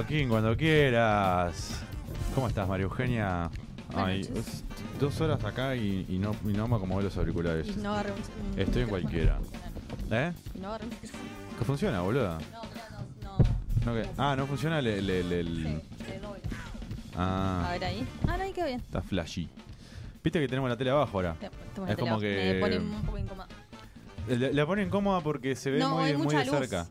Joaquín, cuando quieras. ¿Cómo estás, María Eugenia? Ay, dos horas acá y, y no, y no me acomodé los auriculares. Y no agarré un- un- Estoy en cualquiera. ¿Eh? No agarré un- ¿Qué funciona, boluda? No, no, no. No, que- Ah, no funciona el... el- el- el- Sí, se doble. A Ah, ver ahí. Ah, no, ahí quedó bien. está flashy. Viste que tenemos la tele abajo ahora. Te- tengo Es como que- Me pone un poco incómoda. La, la ponen cómoda porque se ve No, muy, muy de cerca.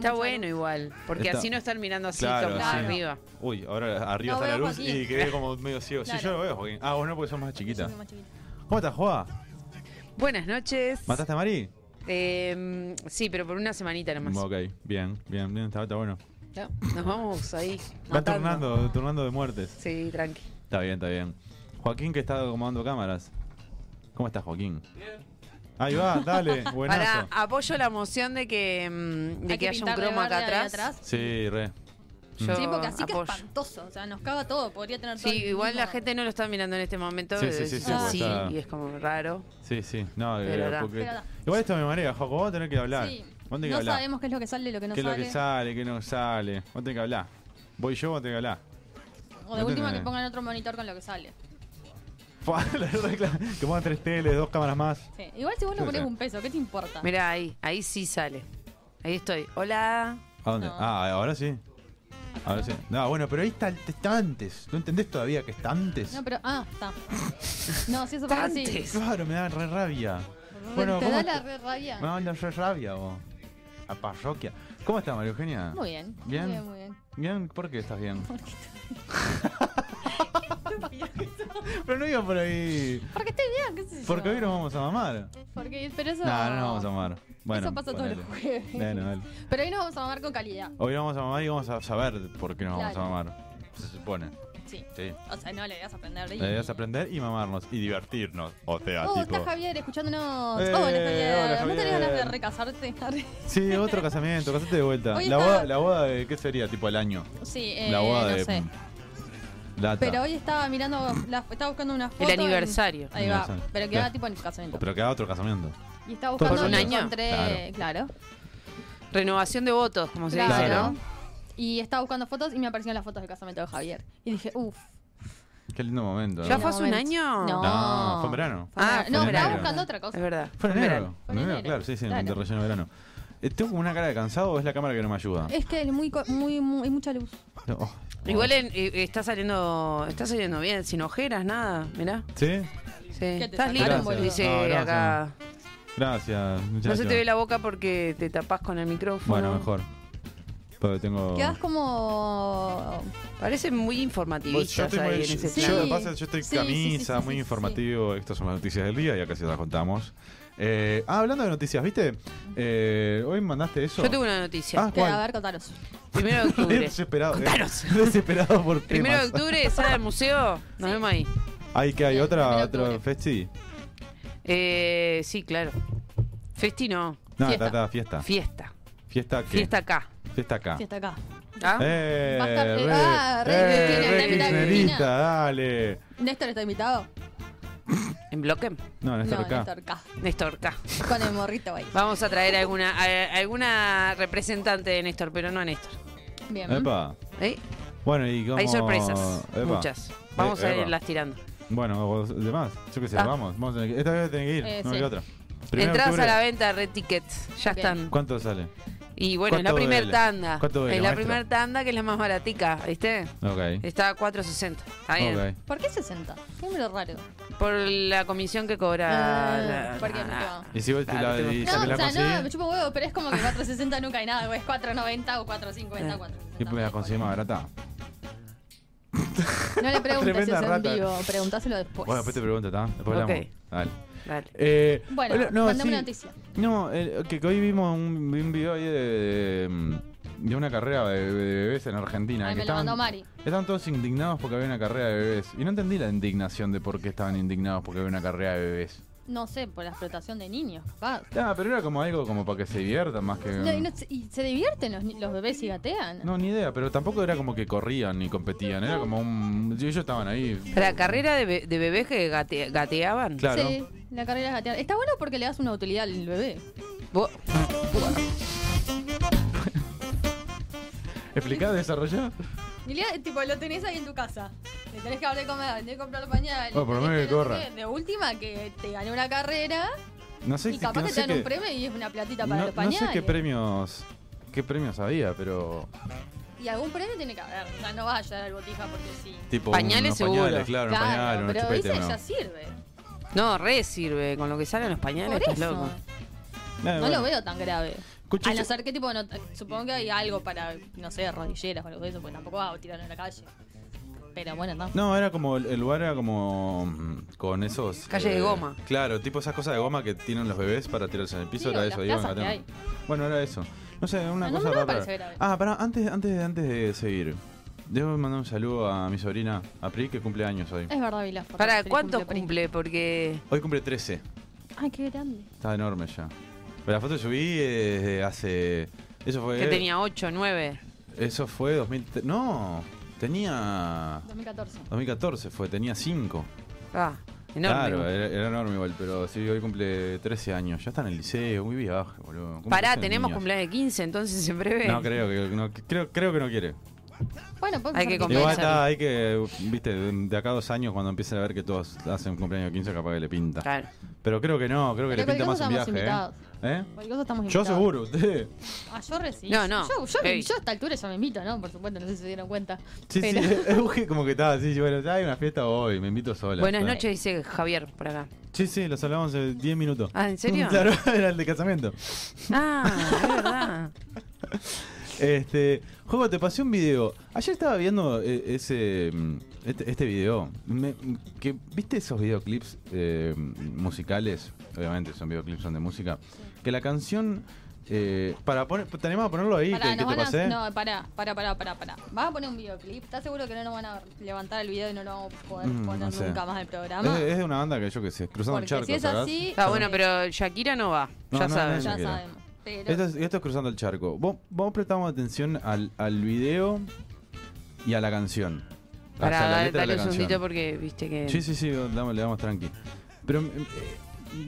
Está bueno luz. igual, porque Está- así no están mirando así Claro, como sí. arriba. Uy, ahora arriba No, está la luz Joaquín. y quedé como medio ciego. Sí, Claro. yo lo veo, Joaquín. Ah, bueno, porque sos más Yo chiquita. soy más chiquita. ¿Cómo estás, Joa? Buenas noches. ¿Mataste a Mari? Eh, sí, pero por una semanita nomás. Ok, bien, bien, bien, está, está bueno. Ya, Nos vamos ahí. Van turnando, turnando de muertes. Sí, tranqui. Está bien, está bien. Joaquín que está acomodando cámaras. ¿Cómo estás, Joaquín? Ahí va, dale, buenazo. Para, apoyo la moción de que, mm, de Hay que haya un pintarle cromo acá verde ahí atrás. Sí, re. Yo Sí, porque así que apoyo. espantoso. O sea, nos caga todo. Podría tener todo. Sí, el igual la gente no lo está mirando en este momento. Sí, sí, sí, sí, así, porque está- y es como raro. Sí, sí. No, Pero eh, da. porque... Pero da. Igual esto me marea, Joaco. Vos tenés que hablar. Sí. Vos tenés que No hablar. sabemos qué es lo que sale y lo que no ¿Qué es lo sale. que sale, qué no sale? Vos tenés que hablar. Voy yo, vos tenés que hablar. O de No última tenés- que pongan otro monitor con lo que sale. que pongan tres teles, dos cámaras más. Sí. Igual si vos le pones un peso, ¿qué te importa? Mira ahí, ahí sí sale. Ahí estoy. Hola. ¿A dónde? No. Ah, ahora sí. Ahora sí. No, bueno, pero ahí está, está antes. ¿No entendés todavía que está antes? No, pero. Ah, está. No, sí, eso pasa sí. Tantes. Claro, me da re rabia. Bueno, ¿Te ¿cómo da la re rabia? Me da re rabia, vos. A parroquia. ¿Cómo estás, María Eugenia? Muy bien. ¿Bien? Muy bien, muy bien. Bien, ¿por qué estás bien? pero no iba por ahí. Porque estoy bien, qué sé yo. Porque hoy nos vamos a mamar. Porque, pero eso. No, no nos vamos a mamar. Bueno, eso pasa todos los jueves. Bueno, dale. Pero hoy nos vamos a mamar con calidad. Hoy vamos a mamar y vamos a saber por qué nos vamos a mamar. Se supone. Sí. Sí. O sea, no, le debías aprender. La idea es aprender y mamarnos y divertirnos. O sea, Oh, tipo. está Javier escuchándonos. Eh, hola, Javier. hola, ¿No tenés Javier. ganas de recasarte? Sí, otro casamiento, casate de vuelta. Hoy La está- boda, la boda de qué sería, tipo el año. sí, eh, la boda no de. sé. Pero hoy estaba mirando, la- estaba buscando una foto. en- aniversario. Ahí va. Aniversario. Pero quedaba Claro. tipo en casamiento. Pero queda otro casamiento. Y estaba buscando un año. encontré, claro. Renovación de votos, como se Claro. dice, ¿no? Y estaba buscando fotos y me aparecieron las fotos del casamiento de Javier. Y dije, uff. Qué lindo momento. ¿Ya ¿no? fue hace un año? No. No, fue en verano. Ah, no, en estaba buscando otra cosa. Es verdad. Fue en en enero. Fue en En enero, enero. claro, sí, sí, Claro. de relleno de verano. Eh, ¿Tengo como una cara de cansado o es la cámara que no me ayuda? Es que es muy, co- muy, muy, hay mucha luz. Oh. Igual en- eh, está saliendo está saliendo bien, sin ojeras, nada, mirá. ¿Sí? Sí. te Estás sacaron, lindo, boludo? dice No, gracias. acá. Gracias, No muchachos. se te ve la boca porque te tapás con el micrófono. Bueno, mejor. Porque tengo. Quedas como. Parece muy Vos- yo informativistas estoy muy- ahí en ese yo, plan. pasa, yo estoy Sí, sí, camisa, sí, sí, muy sí, informativo. Estas son las noticias del día y acá sí las contamos. Eh, ah, hablando de noticias, ¿viste? Eh, Hoy mandaste eso. Yo tengo una noticia. Ah, Que, a ver, contaros. Primero de octubre. desesperado. eh. Contanos. desesperado por Primero de temas. octubre, sala del museo. Nos vemos ahí. Hay que hay otra, primero de otro octubre. festi. Eh, sí, claro. Festi no. No, Fiesta. está, está, fiesta. Fiesta. Fiesta qué? Fiesta acá. Fiesta acá. Sí, está acá. ¿Ah? Eh, Va a estar- re, ah, re eh, Cristina, re está invitada kirchnerista, dale. ¿Néstor está invitado? ¿En bloque? No, Néstor no, acá. Néstor K. Néstor K. Con el morrito ahí. Vamos a traer alguna, a- alguna representante de Néstor, pero no a Néstor. Bien. Epa. ¿Eh? Bueno, y cómo... Hay sorpresas, Epa. muchas. Vamos Eh, a epa. irlas tirando. Bueno, vos demás, yo qué sé, Ah. vamos, vamos a tener que- esta vez tenés que ir, Eh, no hay sí. otra. Primero de Entradas a octubre, la venta, Red Tickets. Ya Bien. están. ¿Cuánto sale? Y bueno, es la ¿Cuánto primera duele? tanda. ¿Cuánto duele, es la primera tanda que es la más baratica, ¿viste? Ok. Está a 4.60. Está bien. Ok. ¿Por qué 60? Qué número raro. Por la comisión que cobra. Ah, la- ¿por qué? la- Y si vos te la, y No, la o sea, no, me chupo huevo, pero es como que 460 nunca hay nada, güey. Es 490 o 450, Eh. 460. y me la conseguí más barata. No le preguntes Tremenda eso en vivo, preguntáselo después. Bueno, después te pregunto, ¿está? Después Ok. hablamos. Dale. Dale. Eh, Bueno, hola, no, mandame sí. una noticia. No, el- que, que hoy vimos un, vi un video ahí de, de, de una carrera de, de bebés en Argentina. Ay, que me lo mandó Mari. Estaban todos indignados porque había una carrera de bebés. Y no entendí la indignación de por qué estaban indignados porque había una carrera de bebés. No sé, por la explotación de niños, capaz. Ah, pero era como algo como para que se diviertan más que... No, y, no- y se divierten los, los bebés y gatean. No, ni idea, pero tampoco era como que corrían ni competían. Era como un... Ellos estaban ahí. La carrera de, be- de bebés que gate- gateaban. Claro. Sí, la carrera es gatear. Está bueno porque le das una utilidad al bebé. Vos- ¿Explicá, desarrollá? Y le- tipo, lo tenés ahí en tu casa. Le tenés que darle de comer, le tenés que comprar pañales. Oh, por lo menos que no corra. De última, que te gané una carrera No sé y capaz no que sé te dan un premio y es una platita para no, los no pañales. sé qué premios... ¿Qué premios había? Pero... Y algún premio tiene que haber. O sea, no vas a llegar al botija porque sí. Tipo Pañales unos seguro. pañales, claro, pañales, pero chupetes, ese ¿no? ya sirve. No, re sirve. Con lo que salen los pañales, Por estás eso. loco. Eh, No bueno. lo veo tan grave. Escuché- A no ser que tipo, no, supongo que hay algo para, no sé, rodilleras o algo de eso, porque tampoco vas a tirarlo en la calle. Pero bueno, no. No, era como, el lugar era como mm, con esos... Calle de goma. Claro, tipo esas cosas de goma que tienen los bebés para tirarse en el piso, Sí, era eso. iban que gateando. Bueno, era eso. No sé, una No, cosa no rara. grave. Ah, pará, antes, antes, antes de seguir, debo mandar un saludo a mi sobrina, a Pri, que cumple años hoy. Es verdad, vi las fotos. ¿Para cuánto Pri. cumple? Porque. Hoy cumple 13, Ay, qué grande. está enorme ya. Pero la foto que subí es de hace... Eso fue... Que tenía 8, 9. Eso fue 2000... No, tenía... 2014. 2014 fue, tenía 5. Ah, enorme. Claro, era, era enorme igual, pero sí, hoy cumple 13 años. Ya está en el liceo, muy viaje, boludo. ¿Cómo Pará, tenemos niños? cumpleaños de 15, entonces en breve. No, creo que no, creo, creo que no quiere. Bueno, pues Hay que Igual está, hay que, viste, de de acá a dos años cuando empiecen a ver que todos hacen cumpleaños 15, capaz que le pinta. Claro. Pero creo que no, creo que Pero le pinta más un viaje, ¿eh? ¿Eh? Cualquier cosa estamos Yo seguro, usted. Ah, yo recién. No, no. Yo, yo, Ey. yo a esta altura ya me invito, ¿no? Por supuesto, no sé si se dieron cuenta. Sí, Pero- sí, es Uge como que estaba así, bueno, ya hay una fiesta hoy, me invito sola. Buenas Está. noches, dice Javier por acá. Sí, sí, los hablamos hace 10 minutos. Ah, ¿en serio? Claro, era el de casamiento. Ah, es verdad. Este, juego, te pasé un video. Ayer estaba viendo eh, ese mm, este, este video. Me- que, ¿Viste esos videoclips eh, musicales? Obviamente son videoclips, son de música. Que la canción. eh, para poner, ¿Te animás a ponerlo ahí? Pará, que, que te van a- pasé? No, pará, pará, pará, pará, pará. ¿Vas a poner un videoclip? ¿Estás seguro que no nos van a levantar el video y no lo vamos a poder Mm, poner no sé. nunca más el es, programa? es de una banda que yo que sé, cruzando Porque el charco, si es ¿sabes? así, Está bueno, pero Shakira no va. No, ya no, sabes. no, ya sabemos. Pero Esto es, esto es cruzando el charco. Vos, vos prestamos atención al, al video y a la canción. O Para sea, la dale, letra de la un canción. segundito porque viste que. Sí, sí, sí, damos- le damos tranqui. Pero eh,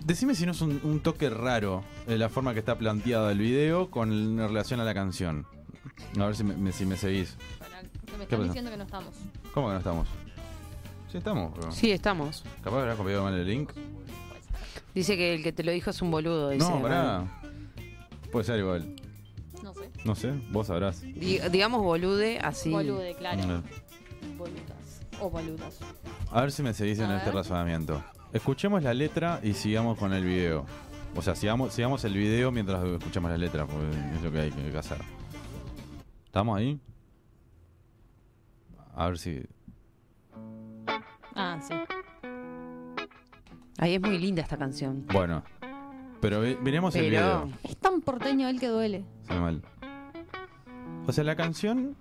decime si no es un, un toque raro eh, la forma que está planteada el video con en relación a la canción. A ver si me, me- si me seguís. pará, que me ¿Qué están pasó? diciendo que no estamos. ¿Cómo que no estamos? Sí, estamos, bro. Sí, estamos. Capaz que habrás copiado mal el link. Dice que el que te lo dijo es un boludo. Dice, No, pará. Puede ser igual. No sé. No sé, vos sabrás. Di- digamos bolude, así. Bolude, claro. No. Boludas. O boludas. A ver si me seguís en A este ver. razonamiento. Escuchemos la letra y sigamos con el video. O sea, sigamos, sigamos el video mientras escuchamos la letra, porque es lo que hay que hacer. ¿Estamos ahí? A ver si. Ah, sí. Ahí es muy linda esta canción. Bueno. Pero miremos el video. Es tan porteño él que duele. Sale mal. O sea, la canción.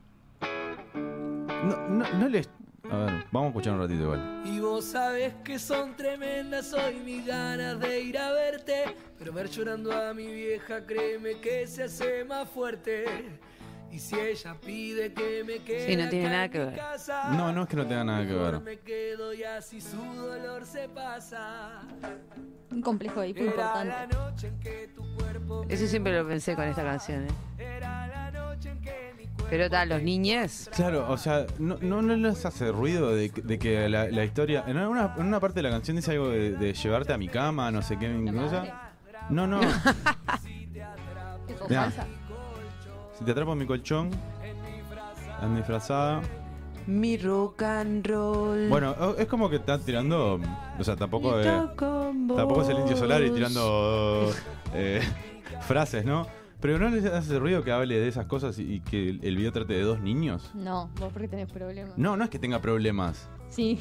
No, no, no les. A ver, vamos a escuchar un ratito igual. Y vos sabes que son tremendas hoy mis ganas de ir a verte. Pero ver llorando a mi vieja, créeme que se hace más fuerte. Y si ella pide que me quede. Sí, no tiene acá nada en que mi ver. casa, No, no es que no tenga nada que mejor ver. Me quedo y así su dolor se pasa. Un complejo ahí, muy Era la importante. noche en que tu cuerpo. me Eso siempre lo pensé con esta canción. ¿eh? Pero tal, los niñes. Claro, o sea, no, no, no les hace ruido de, que- de que la, la historia. En una, en una parte de la canción dice algo de, de llevarte a mi cama, no sé qué. Cosa. No, no. ¿Qué sos Mirá. si te atrapo en mi colchón, en disfrazada. Mi rock and roll. Bueno, es como que están tirando. O sea, tampoco, eh, tampoco es el indio solar y tirando eh, frases, ¿no? Pero no les hace ruido que hable de esas cosas y, y que el, el video trate de dos niños. No, vos porque tenés problemas. No, no es que tenga problemas. Sí.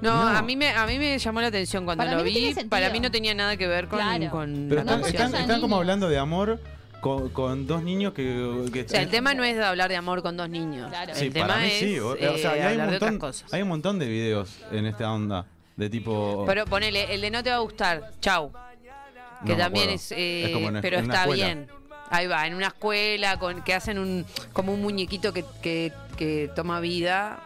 No, No. A, mí me, a mí me llamó la atención cuando Para lo mí no tiene vi. sentido. Para mí no tenía nada que ver con, Claro. con Pero la No, están, porque canción. están- haya están como niños. hablando de amor con, con dos niños que. que O sea, el tema no es de hablar de amor con dos niños. Claro. Sí, el tema para mí es sí. O, o eh, sea, y hay, un hablar de otras montón, cosas. hay un montón de videos en esta onda. De tipo. Pero ponele, el de no te va a gustar, chau. Que me también acuerdo. es, eh, Es como en pero en una está escuela. bien. Ahí va, en una escuela con que hacen un como un muñequito que, que, que toma vida,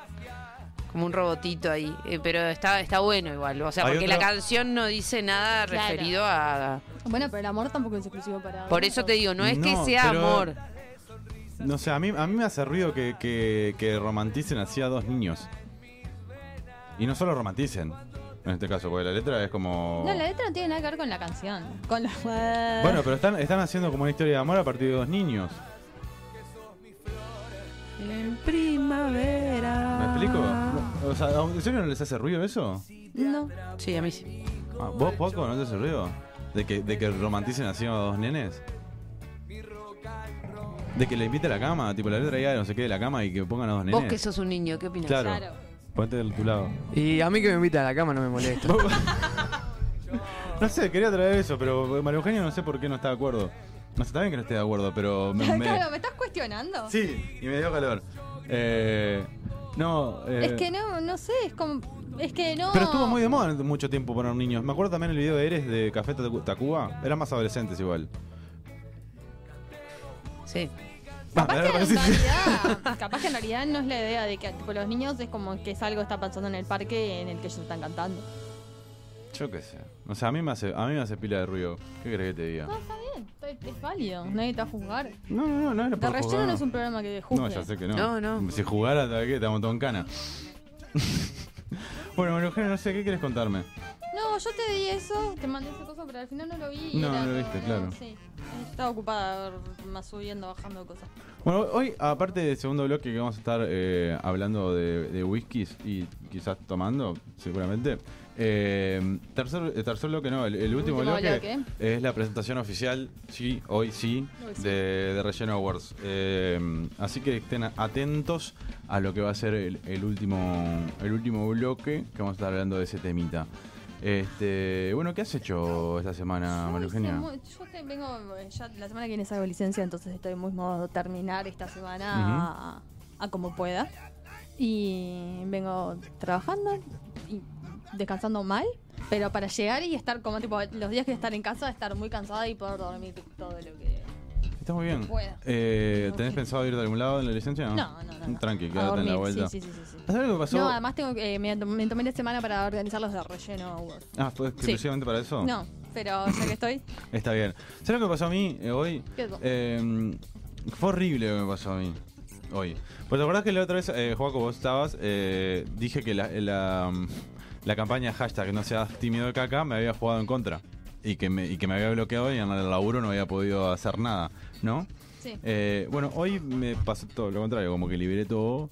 como un robotito ahí, Eh, pero está está bueno igual, o sea, Hay porque otro- la canción no dice nada Claro. referido a Bueno, pero el amor tampoco es exclusivo para. Por eso te digo, no es que No, sea pero- amor. No sé, a mí, a mí me hace ruido que, que, que romanticen así a dos niños. Y no solo romanticen, en este caso, porque la letra es como. No, la letra no tiene nada que ver con la canción. Con la... Bueno, pero están, están haciendo como una historia de amor a partir de dos niños. En primavera. ¿Me explico? O sea, ¿en serio no les hace ruido eso? No. Sí, a mí sí. Ah, ¿Vos poco no te hace ruido? ¿De que, de que romanticen así a dos nenes? De que le invite a la cama, tipo la letra ya de no sé qué de la cama y que pongan a dos nenes. Vos que sos un niño, ¿qué opinas? Claro. Claro. Ponte de tu lado. Y a mí que me invita a la cama no me molesta. No sé, quería traer eso, pero María Eugenia no sé por qué no está de acuerdo. No sé, está bien que no esté de acuerdo, pero me, me- Claro, ¿me estás cuestionando? Sí, y me dio calor. Eh, no, eh, Es que no, no sé, es como. Es que no. Pero estuvo muy de moda mucho tiempo poner niños. Me acuerdo también el video de Eres de Café Tacu- Tacuba. Eran más adolescentes igual. Sí. Capaz que, en realidad, capaz que en realidad no es la idea de que tipo, los niños es como que es algo que está pasando en el parque en el que ellos están cantando. Yo qué sé. O sea, a mí me hace, a mí me hace pila de ruido. ¿Qué querés que te diga? No, está bien, es válido, nadie te va a juzgar. No, no, no, no era De por relleno jugar. no es un programa que juzgue. No, ya sé que no. No, no. Si jugara, ¿sabes qué? Estamos todos en cana. bueno, María Eugenia, no sé, ¿qué quieres contarme? No, yo te di eso, te mandé esa cosa, pero al final no lo vi. y No, era no lo viste, claro. Sí, estaba ocupada más subiendo, bajando cosas. Bueno, hoy, aparte del segundo bloque que vamos a estar eh, hablando de, de whiskies y quizás tomando, seguramente. Eh, tercer, eh, tercer bloque, no, el, el último, Último bloque, bloque. es la presentación oficial, sí, hoy sí, Hoy sí. de, de Relleno Awards. Eh, así que estén atentos a lo que va a ser el, el último el último bloque, que vamos a estar hablando de ese temita. Este, bueno, ¿qué has hecho esta semana, María Eugenia? yo te vengo, ya la semana que viene salgo licencia, entonces estoy muy modo terminar esta semana a, a como pueda. Y vengo trabajando y descansando mal, pero para llegar y estar como tipo los días que estar en casa, estar muy cansada y poder dormir todo lo que... Está muy bien. pueda. Eh, ¿Tenés pensado ir de algún lado en la licencia? No, No, no, no. no. Tranqui, quédate en la vuelta. Sí, sí, sí. ¿Sabes lo que pasó? No, además tengo que, eh, me, me tomé la semana para organizar los de relleno. Ah, ¿fue exclusivamente para eso? No, pero ya que estoy, Está bien. ¿Sabes lo que pasó a mí eh, hoy? ¿Qué? Eh, fue horrible lo que me pasó a mí hoy. Pues te acordás que la otra vez, eh, Joaco, vos estabas, eh, dije que la, la, mm, la campaña hashtag no seas tímido de caca me había jugado en contra. Y que, me, y que me había bloqueado y en el laburo no había podido hacer nada, ¿no? sí. Eh, bueno, hoy me pasó todo lo contrario, como que liberé todo.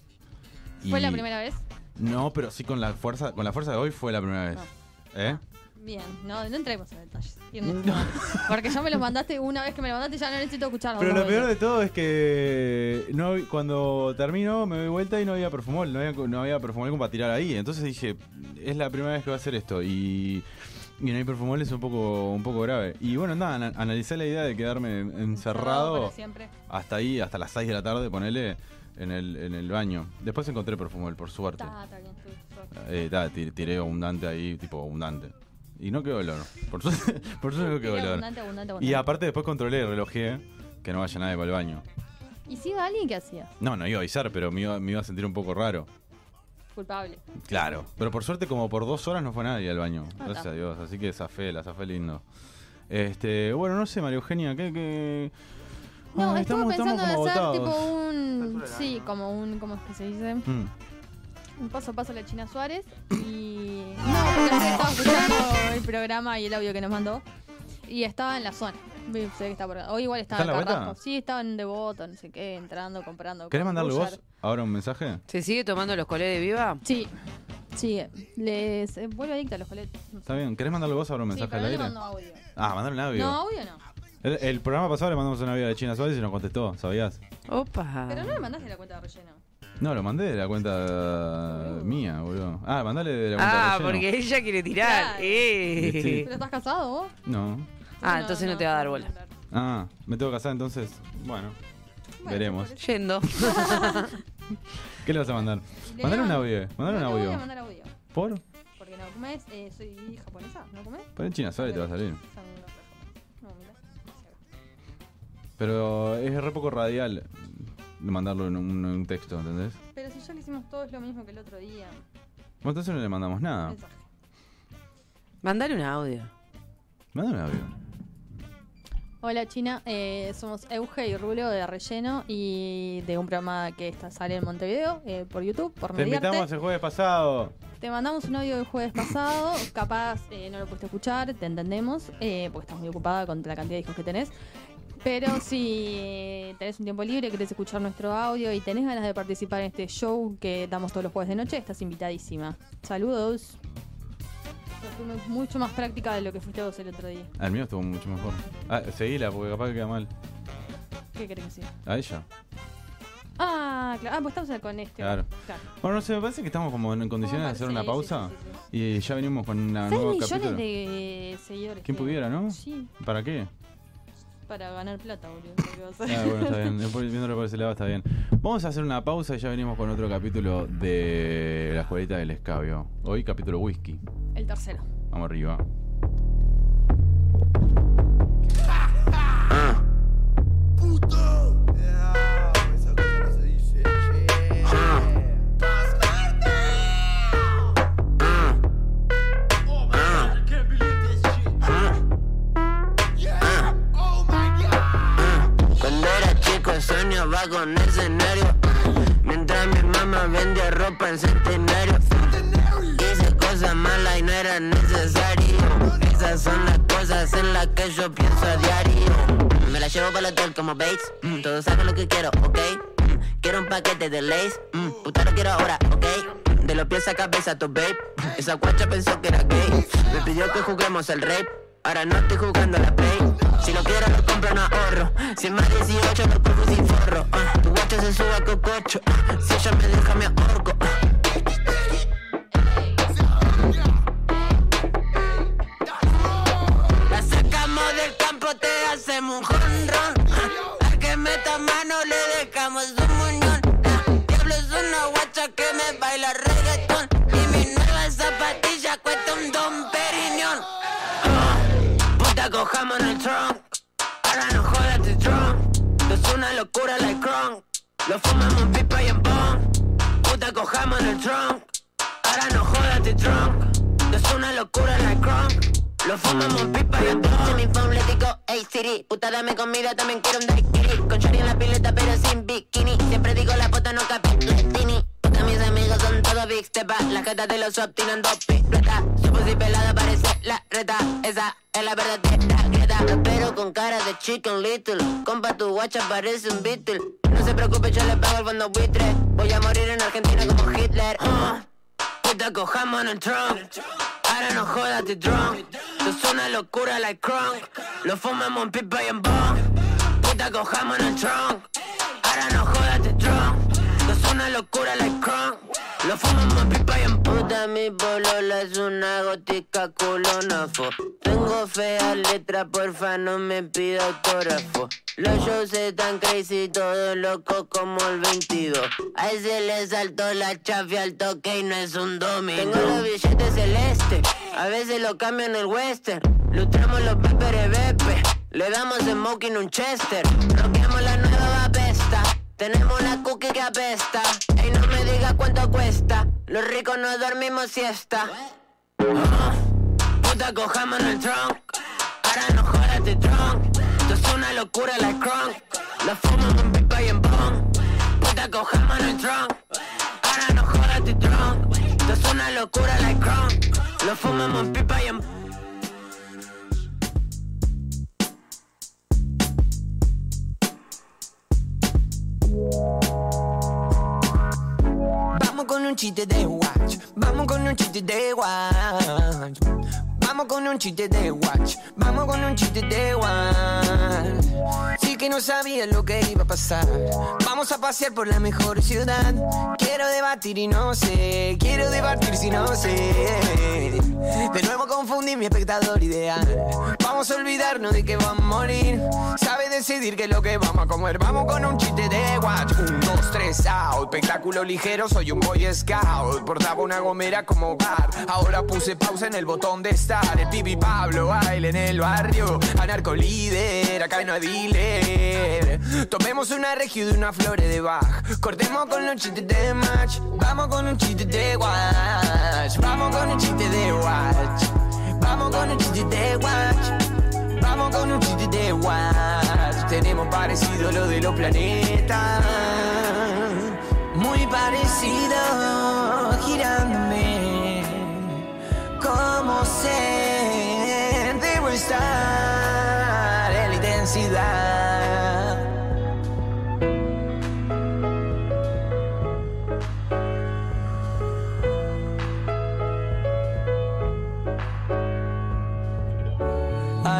¿Fue la primera vez? No, pero sí con la fuerza, con la fuerza de hoy fue la primera vez. ¿Eh? Bien, no, no entremos en detalles. Porque ya me los mandaste una vez que me lo mandaste, ya no necesito escucharlo. Pero lo peor de todo es que no, hab- cuando termino me doy vuelta y no había perfumol, no había, no había perfumol como para tirar ahí. Entonces dije, es la primera vez que va a hacer esto y, y no hay perfumol, es un poco, un poco grave. Y bueno, nada, ana- analicé la idea de quedarme encerrado hasta ahí, hasta las 6 de la tarde, ponele en el, en el baño. Después encontré perfumol, por suerte. Está, está bien, estoy- Eh, ta, tir- tiré abundante ahí, tipo abundante. Y no quedó olor. Por suerte, por suerte no quedó olor. abundante, abundante, Y aparte después controlé, relojé, que no vaya nadie para el baño. ¿Y si iba alguien qué hacía? No, no iba a avisar, pero me iba, me iba a sentir un poco raro. Culpable. Claro. Pero por suerte, como por dos horas no fue nadie al baño. Ah, Gracias está. a Dios. Así que zafé, la zafé lindo. Este, bueno, no sé, María Eugenia, ¿qué, qué, No, Ay, estamos- estamos pensando como en hacer tipo un. Sí, como un. ¿Cómo es que se dice? Mm. Un paso a paso a la China Suárez. Y. No, porque ayer estaba escuchando el programa y el audio que nos mandó. Y estaba en la zona. Que está por Hoy igual estaba ¿Está en en la vuelta? Sí, estaba en Devoto, no sé qué, entrando, comprando. ¿Querés con mandarle vos ahora un mensaje? ¿Se sigue tomando los colés de viva? Sí. Sí, les eh, vuelve adicta a los sé. Está bien. ¿Querés mandarle vos ahora un Sí, mensaje pero al no le aire? mando audio. Ah, mandale un audio. No, audio no. El, el programa pasado le mandamos una audio de China Suárez y nos contestó, ¿sabías? Opa. Pero no le mandaste la cuenta de relleno. No, lo mandé de la cuenta mía, boludo. Ah, mandale de la cuenta Ah, de relleno. porque ella quiere tirar. Claro. Eh. Sí. ¿Pero estás casado vos? No. Ah, entonces no te va a dar bola. mandar. Ah, me tengo que casar entonces. Bueno, Bueno, veremos. Yendo. ¿Qué le vas a mandar? Le Mandale un audio. Mandale un voy audio. a mandar audio. ¿Por? Porque no comes, eh, soy japonesa, ¿no comes? Pon China Suárez y te va a salir. Pero es re poco radial mandarlo en un, en un texto, ¿entendés? Pero si ya le hicimos todos lo mismo que el otro día. Bueno, entonces no le mandamos nada. Mensaje. Mandale un audio. Mandale un audio. Hola China, eh, somos Euge y Rulo de Relleno y de un programa que está, sale en Montevideo eh, por YouTube, por Te Mediarte. invitamos el jueves pasado. Te mandamos un audio del jueves pasado, capaz eh, no lo pudiste escuchar, te entendemos, eh, porque estás muy ocupada con la cantidad de hijos que tenés. Pero si tenés un tiempo libre, querés escuchar nuestro audio y tenés ganas de participar en este show que damos todos los jueves de noche, estás invitadísima. Saludos. Mu- mucho más práctica de lo que fuiste vos el otro día. Al mío estuvo mucho mejor. Ah, seguila, porque capaz que queda mal. ¿Qué querés decir? A ella. Ah, claro. Ah, pues estamos con este. Claro. Claro. Bueno, no sé, me parece que estamos como en condiciones de hacer una Sí, pausa. sí, sí, sí, Y ya venimos con una 6 nueva millones capítulo. de seguidores. ¿Quién pudiera, no? Sí, ¿Para qué? Para ganar plata, boludo. Ah, bueno, está bien. Después, viéndolo por ese lado está bien. Vamos a hacer una pausa y ya venimos con otro capítulo de La Escuelita del Escabio. Hoy capítulo whisky. El tercero. Vamos arriba. Puto. Ya, soñaba con escenario. Mientras mi mamá vendía ropa en centenario. Hice cosas malas y no era necesario. Esas son las cosas en las que yo pienso a diario. Me la llevo para el hotel como Bates mm, Todos lo que quiero, ¿ok? Mm, Quiero un paquete de Lays mm, Puta lo quiero ahora, ¿ok? De los pies a cabeza tu babe. Esa guacha pensó que era gay. Me pidió que juguemos el rape. Ahora no estoy jugando la play Si lo quiero lo compro no ahorro Si es más 18 lo cojo sin forro ah. Tu guacha se sube a cococho ah. Si ella me deja me ahorco ah. La sacamos del campo, te hacemos un jonrón. Que meta mano le en el trunk. Ahora no jodas de. Esto es una locura like crunk. Lo fumamos pipa y en bong. Puta, cojamos en el trunk. Ahora no jodas de. Esto es una locura like crunk. Lo fumamos pipa y en bong. mi phone le digo, hey Siri. Puta, dame comida, también quiero un daiquiri. Con Shari en la pileta, pero sin bikini. Siempre digo la puta no capitini. Puta, mis amigos big. La jeta de los sop tienen dos piruetas. Su pussy pelada parece la reta. Esa es la verdadera grieta. Pero con cara de chicken little. Compa, tu guacha parece un Beatle. No se preocupe, yo le pago el fondo buitre. Voy a morir en Argentina como Hitler. Ah. Puta, cojamos en trunk. Ahora no jodas de drunk. Esto es una locura like crunk. Lo fumamos en pipa y en bong. Puta, cojamos en el trunk. Ahora no jodas de drunk. Esto es una locura like crunk. Lo en pipa y en Puta, mi polola es una gótica culona, fo. Tengo fea letra, porfa, no me pida autógrafo. Los shows están crazy, todo loco como el 22. A ese le saltó la chafia al toque y no es un domingo. Tengo los billetes celestes, a veces lo cambio en el western. Lustramos los peperes bepe, le damos smoking un chester. Roqueamos la nueva pesta. Tenemos una cookie que apesta. Me digas cuánto cuesta. Los ricos no dormimos siesta. Ah, puta, cojamos el trunk. Ahora no jodas de trunk. Esto es una locura like crunk. La fumamos en pipa y en bong. Puta cojamos el trunk. Ahora no jodas tu trunk. Esto es una locura like crunk. Lo fumamos en pipa y en Vamos con un chiste de watch. Vamos con un chiste de watch. Vamos con un chiste de watch. Vamos con un chiste de watch. Sí que no sabía lo que iba a pasar. Vamos a pasear por la mejor ciudad. Quiero debatir y no sé. Quiero debatir si no sé. De nuevo confundí mi espectador ideal. Olvidarnos de que vamos a morir. Sabe decidir qué es lo que vamos a comer. Vamos con un chiste de watch. Un, dos, tres, out. Espectáculo ligero, soy un boy scout. Portaba una gomera como bar. Ahora puse pausa en el botón de estar. El pibi Pablo baila en el barrio. Anarco líder, acá no hay dealer. Tomemos una regio de una flores de Bach. Cortemos con los chistes de match. Vamos con un chiste de watch. Vamos con un chiste de watch. Vamos con un chiste de watch. Vamos con un chiste de watch. Tenemos parecido lo de los planetas. Muy parecido, girándome. Como sé, debo estar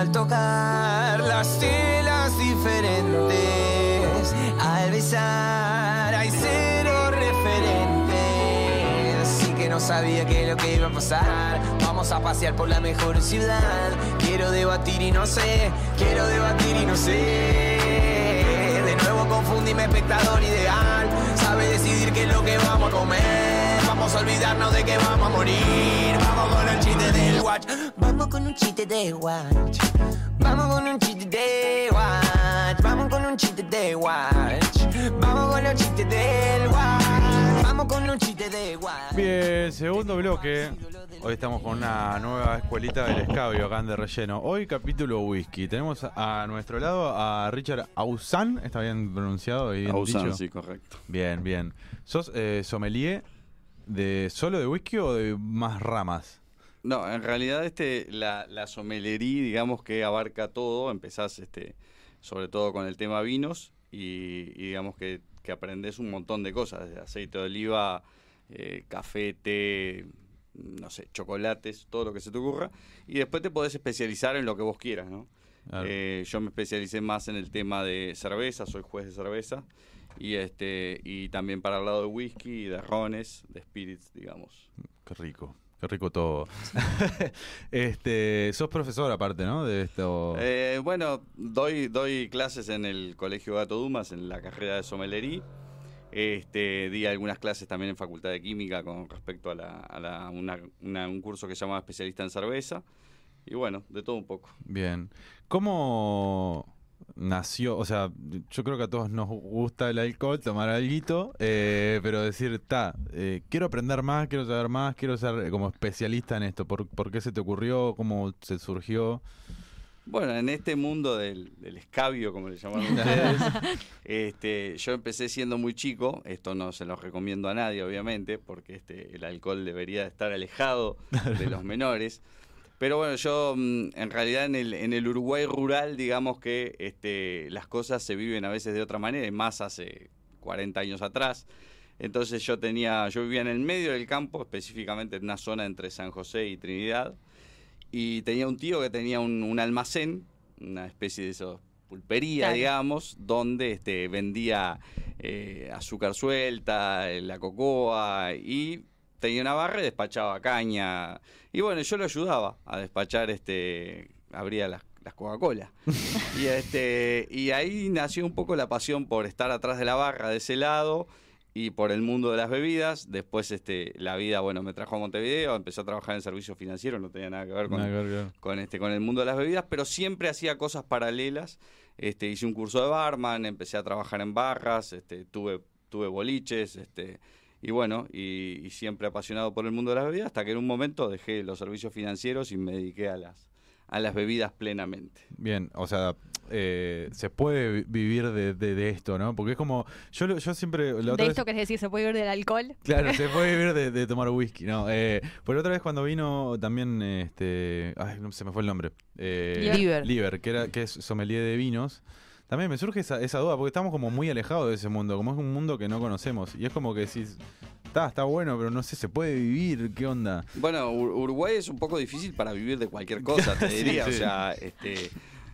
Al tocar las telas diferentes, al besar hay cero referentes. Sí que no sabía qué es lo que iba a pasar. Vamos a pasear por la mejor ciudad. Quiero debatir y no sé, quiero debatir y no sé. De nuevo confundí mi espectador ideal. Sabe decidir qué es lo que vamos a comer. Vamos a olvidarnos de que vamos a morir. Vamos con el chiste del watch. Vamos con un chiste de watch. Vamos con un chiste de watch. Vamos con un chiste de watch. Vamos con un chiste del watch. Vamos con un chiste de watch. Bien, segundo bloque. Hoy estamos con una nueva escuelita del escabio acá en de relleno. Hoy capítulo whisky. Tenemos a nuestro lado a Richard Ausan. ¿Está bien pronunciado? y bien Ausan, dicho? sí, correcto. Bien, bien. ¿Sos eh, sommelier de solo de whisky o de más ramas? No, en realidad este la, la sommelería, digamos que abarca todo. Empezás este, sobre todo con el tema vinos y, y digamos que, que aprendes un montón de cosas, desde aceite de oliva, eh, café, té, no sé, chocolates, todo lo que se te ocurra. Y después te podés especializar en lo que vos quieras, ¿no? Claro. Eh, yo me especialicé más en el tema de cerveza, soy juez de cerveza. Y este y también para el lado de whisky, de rones, de spirits, digamos. Qué rico. Qué rico todo. este, sos profesor aparte, ¿no? De esto. Eh, bueno, doy, doy clases en el Colegio Gato Dumas, en la carrera de sommelería. Este, di algunas clases también en Facultad de Química con respecto a, la, a la- una- una- un curso que se llama especialista en cerveza. Y bueno, de todo un poco. Bien. ¿Cómo nació? O sea, yo creo que a todos nos gusta el alcohol, tomar algo, pero decir, ta, eh, quiero aprender más, quiero saber más, quiero ser eh, como especialista en esto. ¿Por, por qué se te ocurrió? ¿Cómo se surgió? Bueno, en este mundo del, del escabio, como le llaman ustedes, este, yo empecé siendo muy chico. Esto no se lo recomiendo a nadie, obviamente, porque este, el alcohol debería estar alejado de los menores. Pero bueno, yo mm, en realidad en el, en el Uruguay rural, digamos que este, las cosas se viven a veces de otra manera, y más hace 40 años atrás. Entonces yo tenía, yo vivía en el medio del campo, específicamente en una zona entre San José y Trinidad y tenía un tío que tenía un, un almacén, una especie de pulpería, Claro. digamos, donde este, vendía eh, azúcar suelta, eh, la cocoa y tenía una barra y despachaba caña. Y bueno, yo lo ayudaba a despachar, este, abría las, las Coca-Cola. y, este, y ahí nació un poco la pasión por estar atrás de la barra de ese lado y por el mundo de las bebidas. Después este, la vida, bueno, me trajo a Montevideo, empecé a trabajar en servicios financieros, no tenía nada que ver con, con este con el mundo de las bebidas, pero siempre hacía cosas paralelas. Este, hice un curso de barman, empecé a trabajar en barras, este, tuve tuve boliches, este y bueno, y, y siempre apasionado por el mundo de las bebidas hasta que en un momento dejé los servicios financieros y me dediqué a las a las bebidas plenamente. Bien, o sea, eh, se puede vi- vivir de, de- de esto, ¿no? Porque es como, yo, yo siempre... La De otra vez- esto querés decir, se puede ir del alcohol. Claro, se puede vivir de, de tomar whisky, ¿no? Eh, por otra vez cuando vino también, este, ay, no se me fue el nombre. Eh, Liber. Liber, que, era, que es sommelier de vinos. También me surge esa, esa duda, porque estamos como muy alejados de ese mundo, como es un mundo que no conocemos. Y es como que decís, está, está bueno, pero no sé, se puede vivir, ¿qué onda? Bueno, Ur- Uruguay es un poco difícil para vivir de cualquier cosa, te Sí, diría. sí. O sea, este,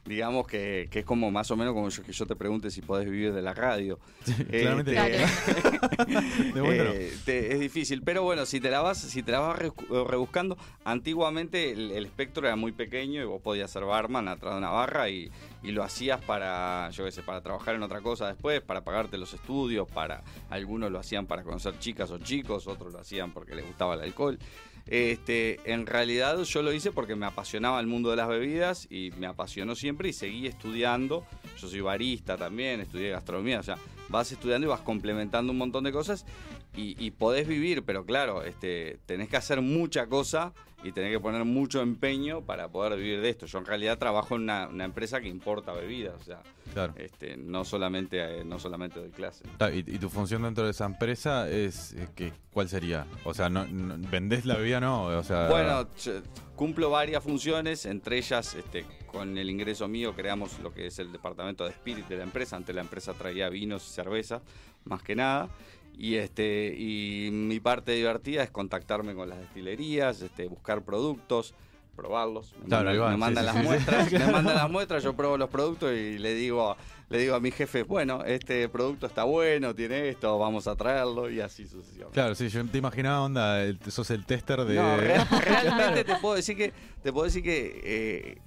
digamos que, que es como más o menos como yo- que yo te pregunte si podés vivir de la radio. Claramente De momento no. eh, te- es difícil, pero bueno, si te la vas, si te la vas rebuscu- rebuscando, antiguamente el, el espectro era muy pequeño y vos podías ser barman atrás de una barra y, y lo hacías para, yo qué sé, para trabajar en otra cosa después, para pagarte los estudios, para algunos lo hacían para conocer chicas o chicos, otros lo hacían porque les gustaba el alcohol. Este, en realidad yo lo hice porque me apasionaba el mundo de las bebidas y me apasionó siempre y seguí estudiando. Yo soy barista también, estudié gastronomía, o sea, vas estudiando y vas complementando un montón de cosas y, y podés vivir, pero claro, este, tenés que hacer mucha cosa y tenés que poner mucho empeño para poder vivir de esto. Yo en realidad trabajo en una, una empresa que importa bebidas, o sea, Claro. este, no solamente eh, no solamente doy clase. ¿Y, y tu función dentro de esa empresa es eh, que, cuál sería? O sea, no, no- vendés la bebida, no, o sea, Bueno, cumplo varias funciones, entre ellas, este, con el ingreso mío creamos lo que es el departamento de spirit de la empresa. Antes la empresa traía vinos y cerveza, más que nada. Y este, y mi parte divertida es contactarme con las destilerías, este, buscar productos, probarlos. Me Claro, mandan, me sí, mandan sí, las sí, sí. muestras, me mandan las muestras, yo pruebo los productos y le digo, le digo a mi jefe, bueno, este producto está bueno, tiene esto, vamos a traerlo y así sucesivamente. Claro, sí, yo te imaginaba, onda, el- sos el tester de... No, real- realmente te puedo decir que, te puedo decir que, eh,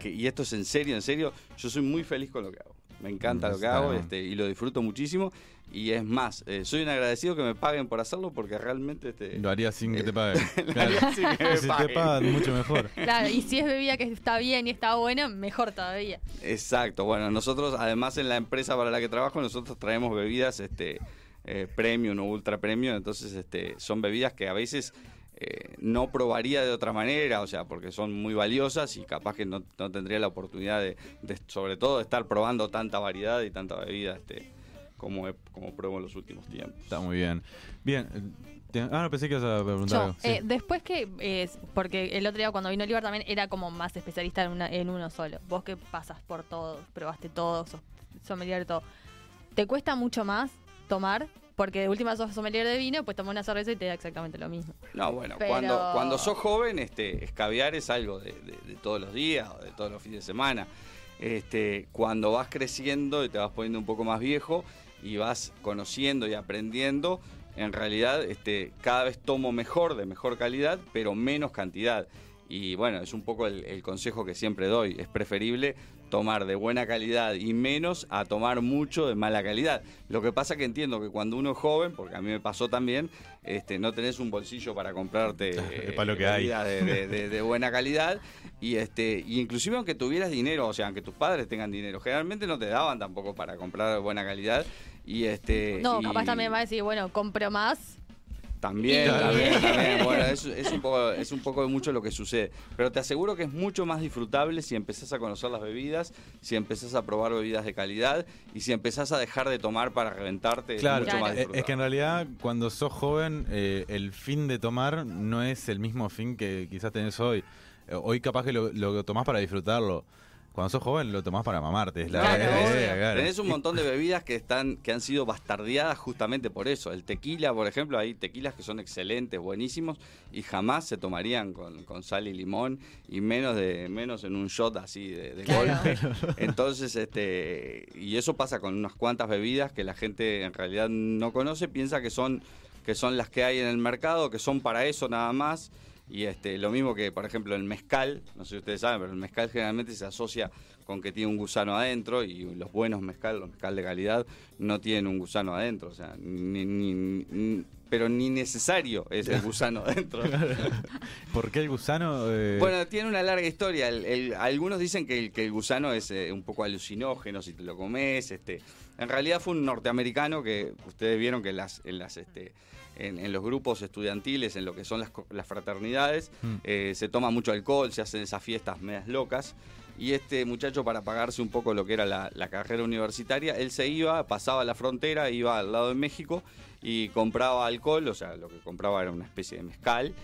que- y esto es en serio, en serio, yo soy muy feliz con lo que hago. Me encanta lo que hago este, y lo disfruto muchísimo. Y es más, eh, soy un agradecido que me paguen por hacerlo porque realmente este, Lo haría sin que te Eh, paguen. lo Claro. haría sin que me si te paguen. pagan, mucho mejor. Claro, y si es bebida que está bien y está buena, mejor todavía. Exacto, bueno, nosotros además en la empresa para la que trabajo, nosotros traemos bebidas este, eh, premium o ultra premium, entonces este, son bebidas que a veces eh, no probaría de otra manera, o sea, porque son muy valiosas y capaz que no, no tendría la oportunidad de, de, sobre todo, de estar probando tanta variedad y tanta bebida este, como, he- como pruebo en los últimos tiempos. Está muy bien. Bien. eh, te- ah, no, pensé que ibas a preguntar Yo, algo. Sí. eh, después que, eh, porque el otro día cuando vino Oliver también era como más especialista en, una- en uno solo. Vos que pasas por todo, probaste todo, sos sommelier de todo. ¿Te cuesta mucho más tomar? Porque de última sos sommelier de vino, pues tomar una cerveza y te da exactamente lo mismo. No, bueno, Pero- cuando, cuando sos joven, este, escabiar es algo de, de- de todos los días o de todos los fines de semana. Este, cuando vas creciendo y te vas poniendo un poco más viejo y vas conociendo y aprendiendo, en realidad este, cada vez tomo mejor, de mejor calidad, pero menos cantidad. Y bueno, es un poco el, el consejo que siempre doy. Es preferible tomar de buena calidad y menos a tomar mucho de mala calidad. Lo que pasa que entiendo que cuando uno es joven, porque a mí me pasó también, este, no tenés un bolsillo para comprarte Es pa' lo que hay. bebidas de, de- de- de buena calidad y este y inclusive aunque tuvieras dinero, o sea, aunque tus padres tengan dinero, generalmente no te daban tampoco para comprar buena calidad y este No, y- capaz también va a decir, bueno, compro más. También, también, también. Bueno, es, es un poco, es un poco de mucho lo que sucede. Pero te aseguro que es mucho más disfrutable si empezás a conocer las bebidas, si empezás a probar bebidas de calidad y si empezás a dejar de tomar para reventarte. es Claro, más disfrutable. es que en realidad cuando sos joven eh, el fin de tomar no es el mismo fin que quizás tenés hoy. Eh, hoy capaz que lo, lo tomás para disfrutarlo. Cuando sos joven lo tomás para mamarte. Es la, Claro, es la obvio. idea, claro. Tenés un montón de bebidas que están que han sido bastardeadas justamente por eso. El tequila, por ejemplo, hay tequilas que son excelentes, buenísimos y jamás se tomarían con, con sal y limón y menos de menos en un shot así de, de Claro. golpe. Entonces, este y eso pasa con unas cuantas bebidas que la gente en realidad no conoce, piensa que son que son las que hay en el mercado, que son para eso nada más. Y este, lo mismo que, por ejemplo, el mezcal, no sé si ustedes saben, pero el mezcal generalmente se asocia con que tiene un gusano adentro y los buenos mezcal, los mezcal de calidad, no tienen un gusano adentro, o sea, ni, ni- ni- pero ni necesario es el gusano adentro. ¿Por qué el gusano? eh, Bueno, tiene una larga historia. El- el- algunos dicen que el, que el gusano es eh, un poco alucinógeno si te lo comes. Este. En realidad fue un norteamericano que ustedes vieron que en las, en las, este, en, en los grupos estudiantiles, en lo que son las, las fraternidades, Mm. eh, se toma mucho alcohol, se hacen esas fiestas medias locas. Y este muchacho, para pagarse un poco lo que era la, la carrera universitaria, él se iba, pasaba la frontera, iba al lado de México y compraba alcohol, o sea, lo que compraba era una especie de mezcal,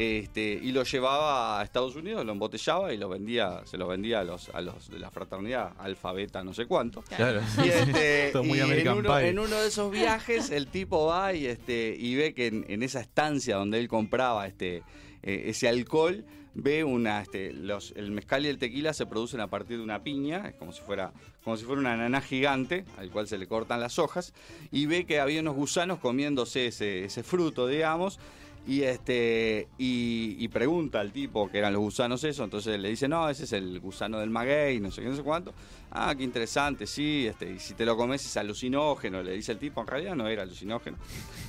este, y lo llevaba a Estados Unidos, lo embotellaba y lo vendía, se lo vendía a los, a los de la fraternidad, alfabeta, no sé cuánto. Claro. Y, este, muy y en, uno, Pie. en uno de esos viajes el tipo va y, este, y ve que en, en esa estancia donde él compraba este, eh, ese alcohol, ve una, este, los, el mezcal y el tequila se producen a partir de una piña, es como si fuera, como si fuera una naná gigante, al cual se le cortan las hojas, y ve que había unos gusanos comiéndose ese, ese fruto, digamos, y este y, y pregunta al tipo que eran los gusanos eso, entonces le dice, no, ese es el gusano del maguey, no sé qué, no sé cuánto. Ah, qué interesante, sí, este, y si te lo comes es alucinógeno, le dice el tipo, en realidad no era alucinógeno.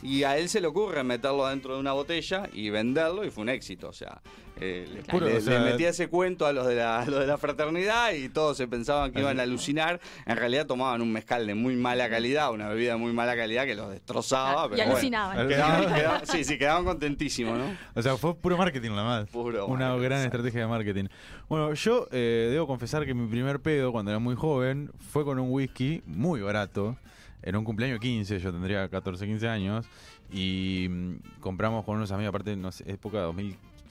Y a él se le ocurre meterlo dentro de una botella y venderlo y fue un éxito, o sea, eh, le, Puro, le- o sea, le metía ese cuento a los de la, a los de la fraternidad y todos se pensaban que iban a alucinar, en realidad tomaban un mezcal de muy mala calidad, una bebida de muy mala calidad que los destrozaba, y pero bueno. alucinaban. Quedaban- quedaban- sí, sí, quedaban contentísimos, ¿no? O sea, fue puro marketing nada más. Puro Una marketing, gran estrategia de marketing. Bueno, yo eh, debo confesar que mi primer pedo cuando era muy joven fue con un whisky muy barato. En un cumpleaños 15, yo tendría 14, 15 años. Y mm, compramos con unos amigos, aparte, no sé, época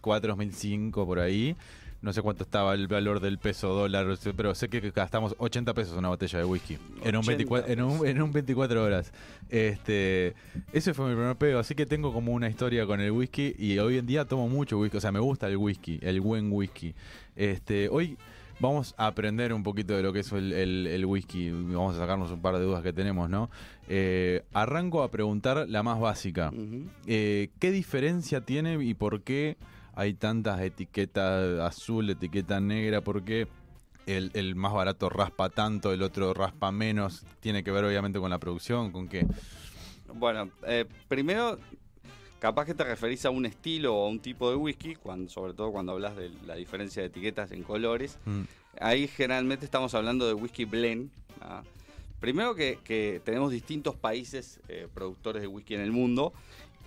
2004, 2005, por ahí. No sé cuánto estaba el valor del peso dólar, pero sé que gastamos 80 pesos una botella de whisky. En un, 80 24, en, un, en un 24 horas. Este, ese fue mi primer pedo, así que tengo como una historia con el whisky y hoy en día tomo mucho whisky, o sea, me gusta el whisky, el buen whisky. Este, hoy vamos a aprender un poquito de lo que es el, el- el whisky, vamos a sacarnos un par de dudas que tenemos, ¿no? Eh, arranco a preguntar la más básica. Eh, ¿Qué diferencia tiene y por qué hay tantas etiquetas azul, etiqueta negra? ¿Por qué el, el más barato raspa tanto, el otro raspa menos? Tiene que ver obviamente con la producción, con qué. Bueno, eh, primero, capaz que te referís a un estilo o a un tipo de whisky, cuando, sobre todo cuando hablas de la diferencia de etiquetas en colores. Mm, Ahí generalmente estamos hablando de whisky blend. ¿ah? Primero que, que tenemos distintos países eh, productores de whisky en el mundo.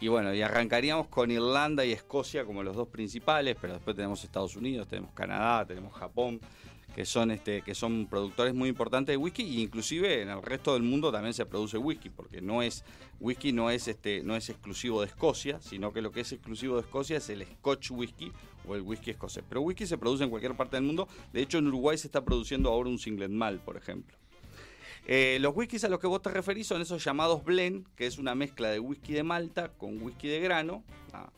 Y bueno, y arrancaríamos con Irlanda y Escocia como los dos principales, pero después tenemos Estados Unidos, tenemos Canadá, tenemos Japón, que son este, que son productores muy importantes de whisky, y inclusive en el resto del mundo también se produce whisky, porque no es, whisky no es este, no es exclusivo de Escocia, sino que lo que es exclusivo de Escocia es el Scotch whisky o el whisky escocés. Pero whisky se produce en cualquier parte del mundo. De hecho, en Uruguay se está produciendo ahora un singlet mal, por ejemplo. Eh, los whiskies a los que vos te referís son esos llamados blend, que es una mezcla de whisky de malta con whisky de grano. ah,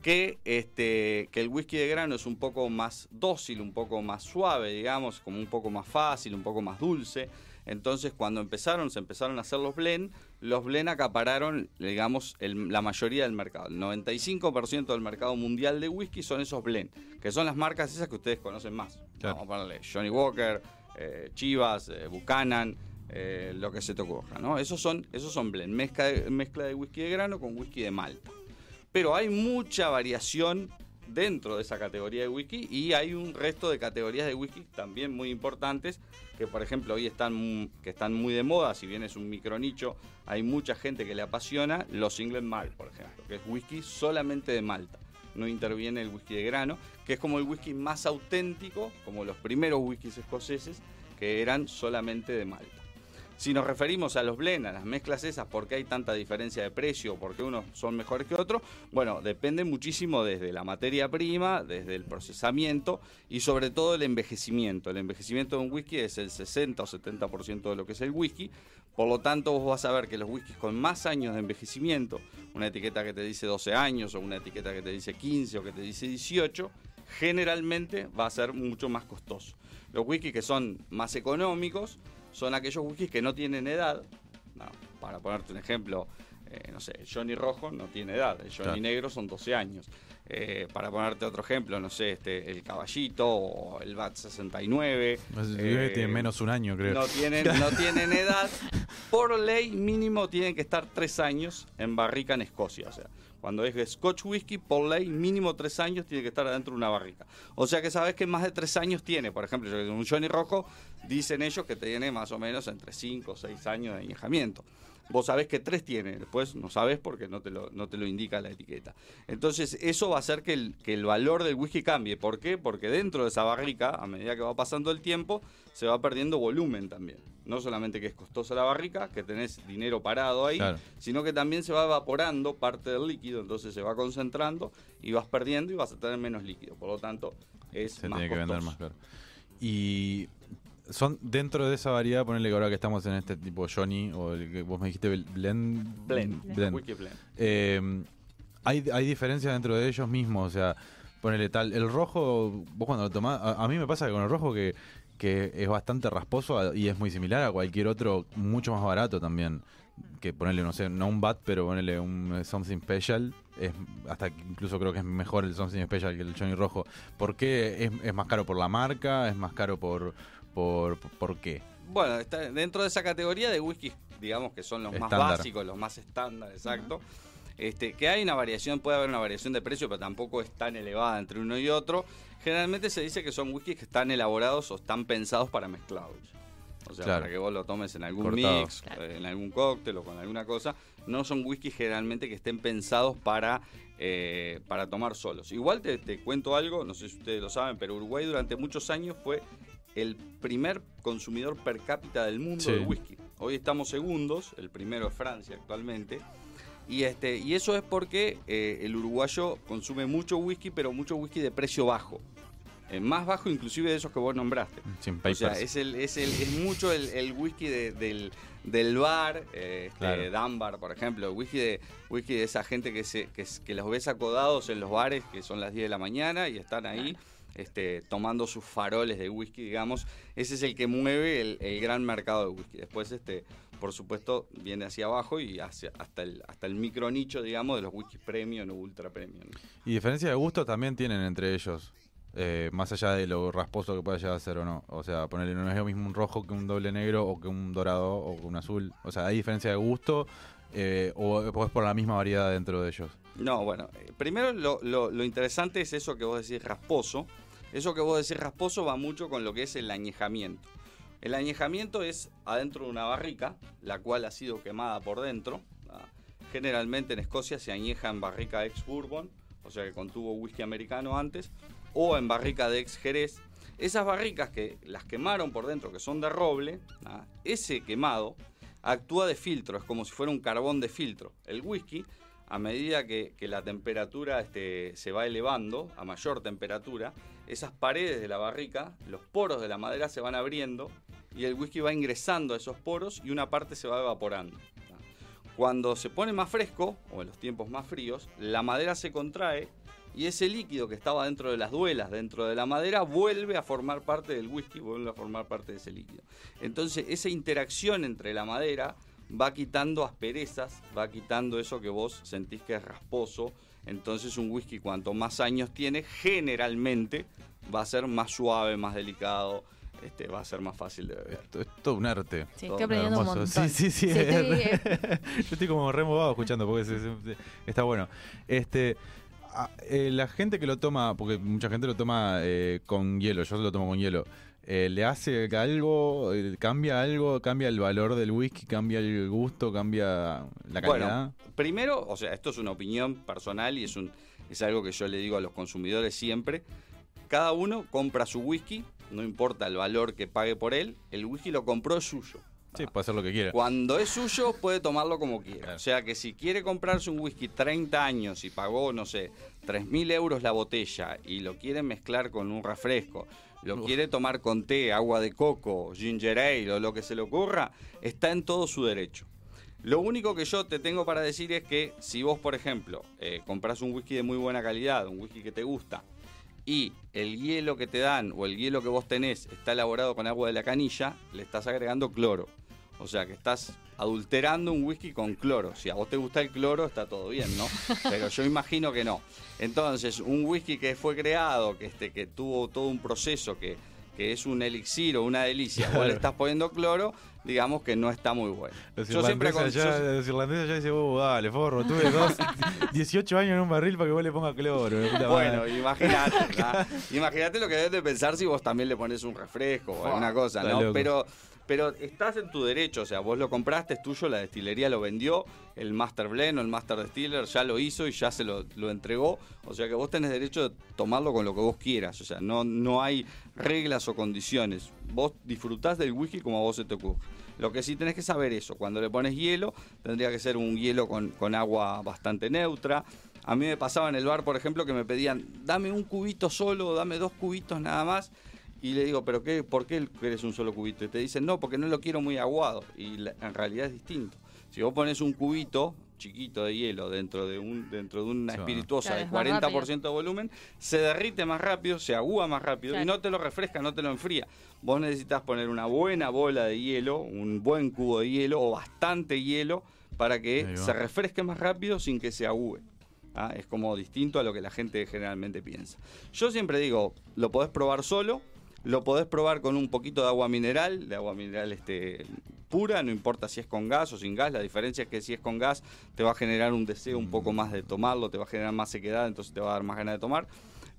que, este, que el whisky de grano es un poco más dócil, un poco más suave, digamos, como un poco más fácil, un poco más dulce. Entonces, cuando empezaron, se empezaron a hacer los blend, los blend acapararon, digamos, el- la mayoría del mercado. El 95% del mercado mundial de whisky son esos blend, que son las marcas esas que ustedes conocen más. Claro. Vamos a ponerle Johnny Walker, eh, Chivas, eh, Buchanan, eh, lo que se te ocurra, ¿no? Esos son, esos son blend, mezcla de, mezcla de whisky de grano con whisky de malta. Pero hay mucha variación dentro de esa categoría de whisky y hay un resto de categorías de whisky también muy importantes que por ejemplo hoy están, que están muy de moda, si bien es un micronicho, hay mucha gente que le apasiona los England Malt, por ejemplo, que es whisky solamente de malta. No interviene el whisky de grano, que es como el whisky más auténtico, como los primeros whiskies escoceses, que eran solamente de malta. Si nos referimos a los blend, a las mezclas esas, ¿por qué hay tanta diferencia de precio? ¿Por qué unos son mejores que otros? Bueno, depende muchísimo desde la materia prima, desde el procesamiento y sobre todo el envejecimiento. El envejecimiento de un whisky es el 60 o 70% de lo que es el whisky. Por lo tanto, vos vas a ver que los whiskies con más años de envejecimiento, una etiqueta que te dice 12 años o una etiqueta que te dice 15 o que te dice 18, generalmente va a ser mucho más costoso. Los whiskies que son más económicos son aquellos whiskies que no tienen edad. No, para ponerte un ejemplo, eh, no sé, Johnny Rojo no tiene edad, el Johnny Claro. Negro son 12 años. Eh, para ponerte otro ejemplo, no sé, este, el Caballito o el BAT 69. No sé eh, tiene menos un año, creo. no tienen, no tienen edad. Por ley mínimo tienen que estar tres años en barrica en Escocia. O sea, cuando es Scotch Whisky, por ley mínimo tres años tiene que estar adentro de una barrica. O sea que sabes que más de tres años tiene. Por ejemplo, un Johnny Rojo, dicen ellos que tiene más o menos entre cinco o seis años de añejamiento. Vos sabés que tres tiene, después no sabés porque no te lo, no te lo indica la etiqueta. Entonces eso va a hacer que el, que el valor del whisky cambie. ¿Por qué? Porque dentro de esa barrica, a medida que va pasando el tiempo, se va perdiendo volumen también. No solamente que es costosa la barrica, que tenés dinero parado ahí, Claro. sino que también se va evaporando parte del líquido, entonces se va concentrando y vas perdiendo y vas a tener menos líquido. Por lo tanto, es Se más tiene que vender costoso. más caro. Y son dentro de esa variedad, ponerle que ahora que estamos en este tipo Johnny, o el que vos me dijiste bl- blend. Blend. Whisky blend. Eh, hay, hay diferencias dentro de ellos mismos, o sea, ponele tal. El rojo, vos cuando lo tomás, a, a mí me pasa que con el rojo que, que es bastante rasposo a- y es muy similar a cualquier otro, mucho más barato también. Que ponerle, no sé, no un bat, pero ponerle un something special. Es, hasta incluso creo que es mejor el something special que el Johnny Rojo. ¿Por qué es, es más caro por la marca? ¿Es más caro por, por, por qué? Bueno, está dentro de esa categoría de whisky, digamos que son los más básicos, los más estándar, exacto. Este, que hay una variación, puede haber una variación de precio, pero tampoco es tan elevada entre uno y otro. Generalmente se dice que son whiskies que están elaborados o están pensados para mezclados. O sea, Claro. para que vos lo tomes en algún Cortado. mix, eh, en algún cóctel o con alguna cosa. No son whiskies generalmente que estén pensados para, eh, para tomar solos. Igual te, te cuento algo, no sé si ustedes lo saben, pero Uruguay durante muchos años fue el primer consumidor per cápita del mundo Sí. de whisky. Hoy estamos segundos, el primero es Francia actualmente. Y, este, y eso es porque eh, el uruguayo consume mucho whisky, pero mucho whisky de precio bajo. Eh, más bajo inclusive de esos que vos nombraste. Sin O sea, es, el, es, el, es mucho el, el whisky de- del, del bar, eh, este, Claro. Dunbar, por ejemplo, whisky de, whisky de esa gente que, se, que, que los ves acodados en los bares, que son las 10 de la mañana y están ahí este, tomando sus faroles de whisky, digamos. Ese es el que mueve el, el gran mercado de whisky. Después, este, por supuesto, viene hacia abajo y hacia, hasta, el, hasta el micro nicho, digamos, de los whisky premium o ultra premium. Y diferencia de gusto también tienen entre ellos. eh, más allá de lo rasposo que pueda llegar a ser o no. O sea, ponerle no es lo mismo un rojo que un doble negro o que un dorado o que un azul. O sea, hay diferencia de gusto eh, o, es por la misma variedad dentro de ellos. No, bueno, eh, primero lo, lo- lo interesante es eso que vos decís rasposo. Eso que vos decís rasposo va mucho con lo que es el añejamiento. El añejamiento es adentro de una barrica, la cual ha sido quemada por dentro. Generalmente en Escocia se añeja en barrica ex bourbon, o sea que contuvo whisky americano antes, o en barrica de ex jerez. Esas barricas que las quemaron por dentro, que son de roble, ese quemado actúa de filtro, es como si fuera un carbón de filtro. El whisky, a medida que, que la temperatura este, se va elevando, a mayor temperatura, esas paredes de la barrica, los poros de la madera se van abriendo y el whisky va ingresando a esos poros y una parte se va evaporando. Cuando se pone más fresco, o en los tiempos más fríos, la madera se contrae y ese líquido que estaba dentro de las duelas, dentro de la madera, vuelve a formar parte del whisky, vuelve a formar parte de ese líquido. Entonces, esa interacción entre la madera va quitando asperezas, va quitando eso que vos sentís que es rasposo. Entonces, un whisky, cuanto más años tiene, generalmente va a ser más suave, más delicado, este, va a ser más fácil de beber. Esto es todo un arte. Sí, Todo estoy aprendiendo un Hermoso. montón. Sí, sí, sí. Sí, estoy- Yo estoy como removado escuchando porque se- se- se- está bueno. Este, a- eh, la gente que lo toma, porque mucha gente lo toma eh, con hielo, yo lo tomo con hielo. Eh, ¿Le hace algo? eh, ¿Cambia algo? ¿Cambia el valor del whisky? ¿Cambia el gusto? ¿Cambia la calidad? Bueno, primero, o sea, esto es una opinión personal y es, un, es algo que yo le digo a los consumidores siempre. Cada uno compra su whisky, no importa el valor que pague por él, el whisky lo compró es suyo. sí, puede hacer lo que quiera. Cuando es suyo, puede tomarlo como quiera. Claro. O sea que si quiere comprarse un whisky 30 años y pagó, no sé, 3.000 euros la botella y lo quiere mezclar con un refresco, lo quiere tomar con té, agua de coco, ginger ale o lo que se le ocurra, está en todo su derecho. Lo único que yo te tengo para decir es que si vos, por ejemplo, eh, compras un whisky de muy buena calidad, un whisky que te gusta, y el hielo que te dan o el hielo que vos tenés está elaborado con agua de la canilla, le estás agregando cloro. O sea que estás adulterando un whisky con cloro. Si a vos te gusta el cloro, está todo bien, ¿no? Pero yo imagino que no. Entonces, un whisky que fue creado, que, este, que tuvo todo un proceso, que, que es un elixir o una delicia, vos le estás poniendo cloro, digamos que no está muy bueno. Los Yo siempre con- yo- los irlandeses allá dicen, oh, dale, forro, tuve dos, 18 años en un barril para que vos le pongas cloro. Bueno, imagínate, imagínate lo que debes de pensar si vos también le pones un refresco o alguna cosa, ¿no? Pero, pero estás en tu derecho, o sea, vos lo compraste, es tuyo, la destilería lo vendió, el Master Blend o el Master Distiller ya lo hizo y ya se lo, lo entregó, o sea que vos tenés derecho de tomarlo con lo que vos quieras, o sea, no, no hay reglas o condiciones, vos disfrutás del whisky como a vos se te ocurre. Lo que sí tenés que saber eso, cuando le pones hielo, tendría que ser un hielo con, con agua bastante neutra. A mí me pasaba en el bar, por ejemplo, que me pedían, dame un cubito solo, dame dos cubitos nada más. Y le digo, ¿pero qué? ¿Por qué querés un solo cubito? Y te dicen, no, porque no lo quiero muy aguado. Y la- en realidad es distinto. Si vos pones un cubito chiquito de hielo dentro de un dentro de una espirituosa Claro, de es más 40% de volumen, se derrite más rápido, se agúa más rápido y no te lo refresca, no te lo enfría. Vos necesitas poner una buena bola de hielo, un buen cubo de hielo o bastante hielo para que se refresque más rápido sin que se agüe. ¿ah? Es como distinto a lo que la gente generalmente piensa. Yo siempre digo, lo podés probar solo, lo podés probar con un poquito de agua mineral, de agua mineral este, pura, no importa si es con gas o sin gas, la diferencia es que si es con gas te va a generar un deseo un poco más de tomarlo, te va a generar más sequedad, entonces te va a dar más ganas de tomar.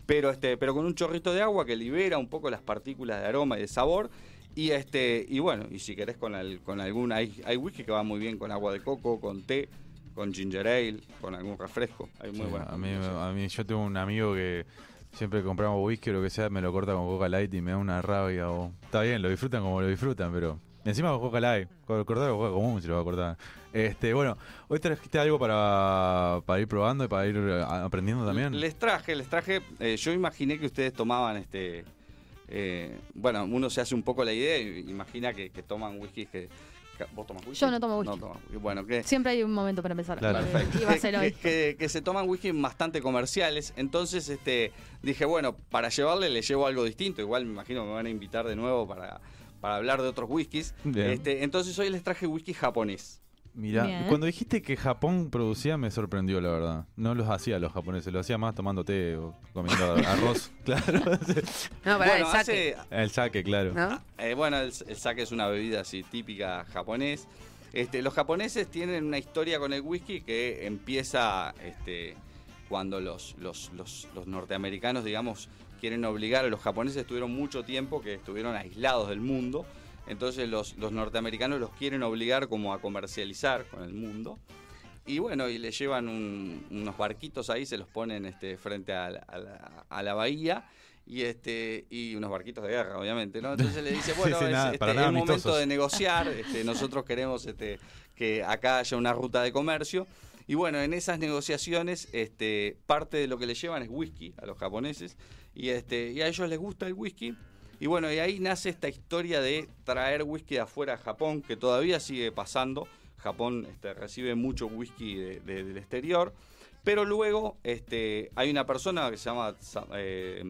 Pero, este, pero con un chorrito de agua que libera un poco las partículas de aroma y de sabor. Y este, y bueno, y si querés con, al- con algún, hay, hay whisky que va muy bien con agua de coco, con té, con ginger ale, con algún refresco. Hay muy Sí, a, mí, a mí, yo tengo un amigo que siempre que compramos whisky o lo que sea, me lo corta con Coca Light y me da una rabia. O... Está bien, lo disfrutan como lo disfrutan, pero encima con Coca Light, co- cortar Coca común si lo va a cortar. Este, bueno, hoy trajiste algo para, para ir probando y para ir eh, aprendiendo también. Les traje, les traje. eh, yo imaginé que ustedes tomaban este. eh, bueno, uno se hace un poco la idea imagina que, que toman whisky que. ¿Vos tomas whisky? Yo no tomo whisky. Bueno. Siempre hay un momento para empezar. Claro. Eh, Perfecto. Iba a ser Que- hoy. Que, que se toman whisky bastante comerciales. Entonces, este, dije, bueno, para llevarle le llevo algo distinto. Igual me imagino que me van a invitar de nuevo para, para hablar de otros whiskies. Bien. Este, entonces hoy les traje whisky japonés. Mirá, Bien. cuando dijiste que Japón producía me sorprendió, la verdad. No los hacía los japoneses, lo hacía más tomando té o comiendo arroz. claro. No, pará, el bueno, saque. hace, El saque, claro. ¿No? Eh, bueno, el, el sake es una bebida así típica japonés. Este, los japoneses tienen una historia con el whisky que empieza este, cuando los, los, los- los norteamericanos, digamos, quieren obligar a los japoneses, estuvieron mucho tiempo que estuvieron aislados del mundo. Entonces los, los norteamericanos los quieren obligar como a comercializar con el mundo. Y bueno, y le llevan un- unos barquitos ahí, se los ponen este, frente a la, a la- a la bahía. Y este y unos barquitos de guerra, obviamente, ¿no? Entonces le dice, bueno, Sí, sí, es, este, es momento de negociar, este, nosotros queremos este, que acá haya una ruta de comercio. Y bueno, en esas negociaciones, este, parte de lo que le llevan es whisky a los japoneses. Y, este, y a ellos les gusta el whisky. Y bueno, y ahí nace esta historia de traer whisky de afuera a Japón, que todavía sigue pasando. Japón este, recibe mucho whisky de- de- del exterior. Pero luego este, hay una persona que se llama eh,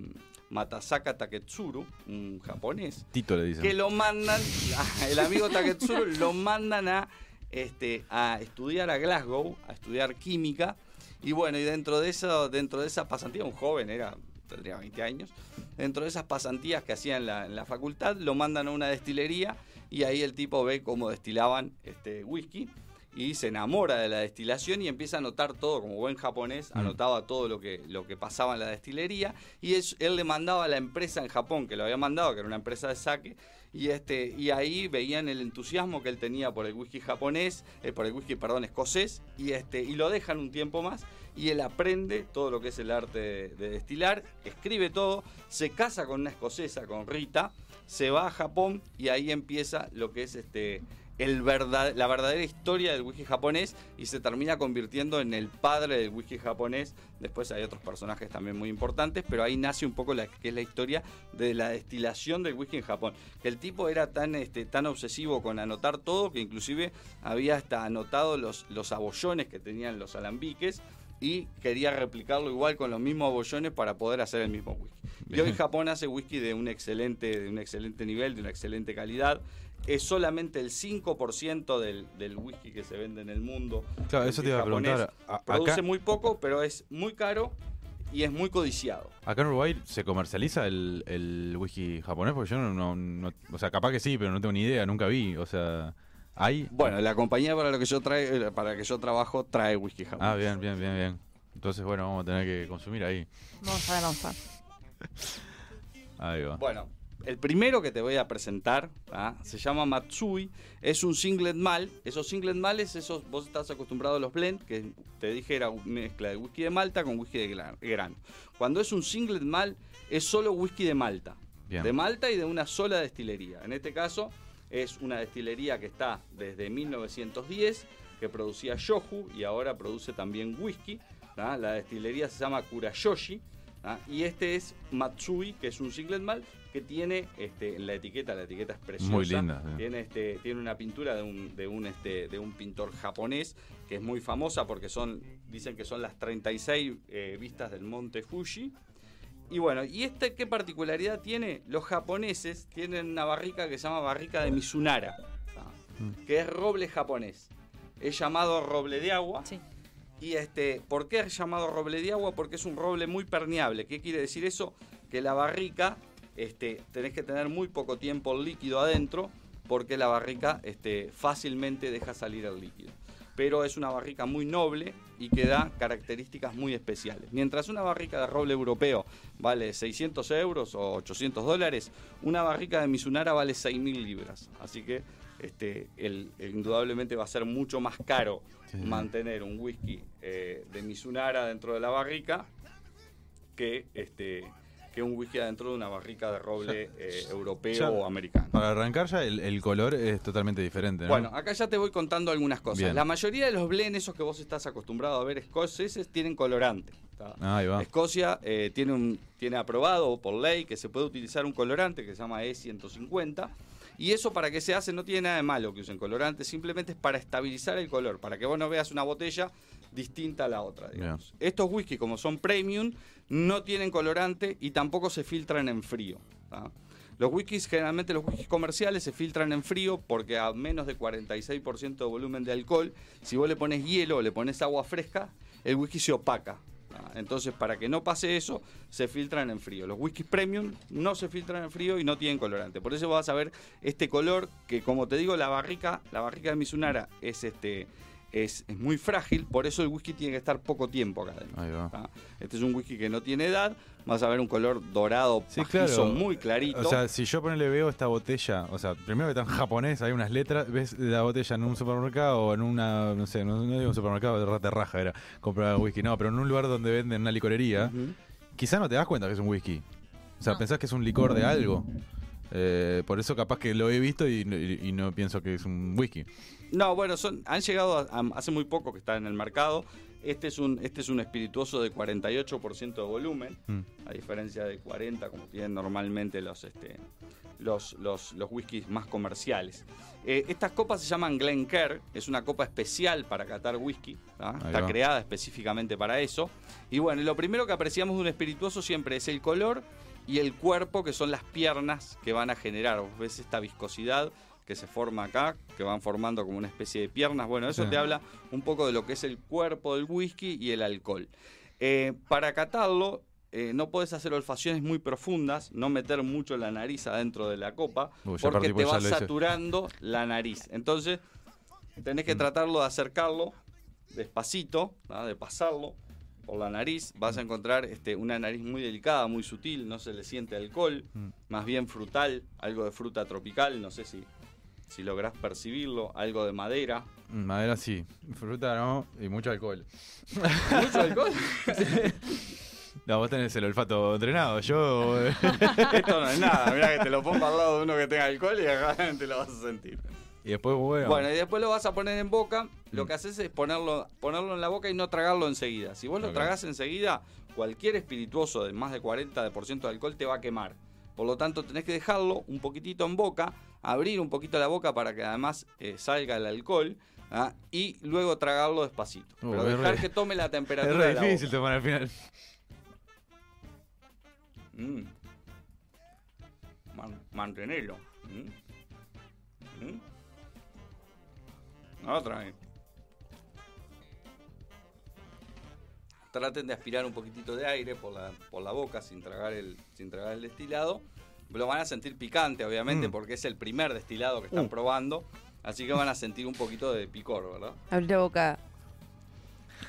Matasaka Taketsuru, un japonés, Tito le dicen. que lo mandan, el amigo Taketsuru lo mandan a, este, a estudiar a Glasgow, a estudiar química. Y bueno, y dentro de eso, dentro de esa pasantía, un joven era, tendría 20 años, dentro de esas pasantías que hacía en la, en la facultad, lo mandan a una destilería y ahí el tipo ve cómo destilaban este whisky y se enamora de la destilación y empieza a anotar todo, como buen japonés, Mm. anotaba todo lo que, lo que pasaba en la destilería y es- él le mandaba a la empresa en Japón que lo había mandado, que era una empresa de saque, y, este, y ahí veían el entusiasmo que él tenía por el whisky japonés, eh, por el whisky, perdón, escocés, y, este, y lo dejan un tiempo más y él aprende todo lo que es el arte de, de destilar, escribe todo, se casa con una escocesa, con Rita, se va a Japón y ahí empieza lo que es este la verdadera historia del whisky japonés y se termina convirtiendo en el padre del whisky japonés. Después hay otros personajes también muy importantes, pero ahí nace un poco la que es la historia de la destilación del whisky en Japón. Que el tipo era tan este tan obsesivo con anotar todo que inclusive había hasta anotado los los abollones que tenían los alambiques y quería replicarlo igual con los mismos abollones para poder hacer el mismo whisky. Y hoy Bien. Japón hace whisky de un excelente, de un excelente nivel, de una excelente calidad. Es solamente el 5% del, del whisky que se vende en el mundo. Claro, el eso te iba a preguntar. A- Produce acá- muy poco, pero es muy caro y es muy codiciado. Acá en Uruguay se comercializa el, el whisky japonés, porque yo no, no- no- O sea, capaz que sí, pero no tengo ni idea, nunca vi. O sea, ¿hay? Bueno, la compañía para la que yo trae, para la que yo trabajo trae whisky japonés. Ah, bien, bien, bien, bien. Entonces, bueno, vamos a tener que consumir ahí. Vamos a ver, vamos a ver. Ahí va. Bueno, el primero que te voy a presentar ¿ah? se llama Matsui. Es un singlet mal. Esos singlet males, esos vos estás acostumbrado a los blend, que te dije era una mezcla de whisky de Malta con whisky de gra- grano. Cuando es un singlet mal, es solo whisky de Malta. Bien. De Malta y de una sola destilería. En este caso, es una destilería que está desde 1910, que producía yoju y ahora produce también whisky. La destilería se llama Kurayoshi. ¿ah? Y este es Matsui, que es un singlet mal que tiene este, en la etiqueta, la etiqueta es preciosa. Muy linda, sí. Tiene, este, tiene una pintura de un, de, un, este, de un pintor japonés que es muy famosa porque son, dicen que son las 36 eh, vistas del monte Fuji. Y bueno, ¿y este qué particularidad tiene? Los japoneses tienen una barrica que se llama barrica de Mizunara, ¿ah? que es roble japonés. Es llamado roble de agua. Sí. Y este, ¿por qué es llamado roble de agua? Porque es un roble muy permeable. ¿Qué quiere decir eso? Que la barrica, este, tenés que tener muy poco tiempo el líquido adentro, porque la barrica este, fácilmente deja salir el líquido. Pero es una barrica muy noble y que da características muy especiales. Mientras una barrica de roble europeo vale 600 euros o 800 dólares, una barrica de Mizunara vale 6.000 libras. Así que este, el- indudablemente va a ser mucho más caro Sí. mantener un whisky eh, de Mizunara dentro de la barrica que, este, que un whisky adentro de una barrica de roble eh, europeo ya- o americano. Para arrancar ya, el, el color es totalmente diferente, ¿no? Bueno, acá ya te voy contando algunas cosas. Bien. La mayoría de los blends, esos que vos estás acostumbrado a ver escoceses, tienen colorante. Ahí va. Escocia eh, tiene, un, tiene aprobado por ley que se puede utilizar un colorante que se llama E150. Y eso para qué se hace no tiene nada de malo que usen colorante, simplemente es para estabilizar el color, para que vos no veas una botella distinta a la otra. Digamos. Estos whisky, como son premium, no tienen colorante y tampoco se filtran en frío. ¿tá? Los whiskies, generalmente los whiskies comerciales se filtran en frío porque a menos de 46% de volumen de alcohol, si vos le pones hielo o le pones agua fresca, el whisky se opaca. ¿tá? Entonces, para que no pase eso, se filtran en frío. Los whiskies premium no se filtran en frío y no tienen colorante. Por eso vas a ver este color que, como te digo, la barrica, la barrica de Mizunara es este. Es, es muy frágil, por eso el whisky tiene que estar poco tiempo acá adentro. Ahí va. Este es un whisky que no tiene edad, vas a ver un color dorado, Sí, pajizo, claro. muy clarito. O sea, si yo ponele veo esta botella, o sea, primero que está en japonés, hay unas letras, ves la botella en un supermercado o en una, no sé, no, no digo un supermercado de rata raja, era comprar whisky, no, pero en un lugar donde venden una licorería, Ujú. quizá no te das cuenta que es un whisky. O sea, No. pensás que es un licor de algo. Eh, por eso capaz que lo he visto y, y- y no pienso que es un whisky. No, bueno, son, han llegado a- a- hace muy poco que está en el mercado. Este es un, este es un espirituoso de 48% de volumen, Mm. a diferencia de 40 como tienen normalmente los, este, los, los, los whiskies más comerciales. Eh, estas copas se llaman Glencairn, es una copa especial para catar whisky, está va. creada específicamente para eso. Y bueno, lo primero que apreciamos de un espirituoso siempre es el color y el cuerpo, que son las piernas que van a generar. Ves esta viscosidad que se forma acá, que van formando como una especie de piernas. Bueno, eso Sí. te habla un poco de lo que es el cuerpo del whisky y el alcohol. Eh, para catarlo, eh, no puedes hacer olfaciones muy profundas, no meter mucho la nariz adentro de la copa, Uy, porque te pues va saturando la nariz. Entonces, tenés que tratarlo de acercarlo despacito, de pasarlo por la nariz. Vas a encontrar este, una nariz muy delicada, muy sutil, no se le siente alcohol, Mm. más bien frutal, algo de fruta tropical, no sé si, si lográs percibirlo, algo de madera. Mm, Madera sí, fruta no, y mucho alcohol. ¿Mucho alcohol? No, vos tenés el olfato entrenado, yo... Esto no es nada, mira que te lo pongo al lado de uno que tenga alcohol y acá te lo vas a sentir. y después, bueno... Bueno, y después lo vas a poner en boca. Lo Mm. que haces es ponerlo, ponerlo en la boca y no tragarlo enseguida. Si vos lo tragás enseguida, cualquier espirituoso de más de 40% de alcohol te va a quemar. Por lo tanto, tenés que dejarlo un poquitito en boca, abrir un poquito la boca para que además eh, salga el alcohol ¿ah? y luego tragarlo despacito. Uh, Pero es dejar re- que tome la es temperatura de la difícil tomar al final. Mm. Man- mantenerlo. Mm. Mm. Otra vez. Traten de aspirar un poquitito de aire por la, por la boca sin tragar, el, sin tragar el destilado. Lo van a sentir picante, obviamente, Mm. porque es el primer destilado que están Uh. probando. Así que van a sentir un poquito de picor, ¿verdad? Abrí la boca.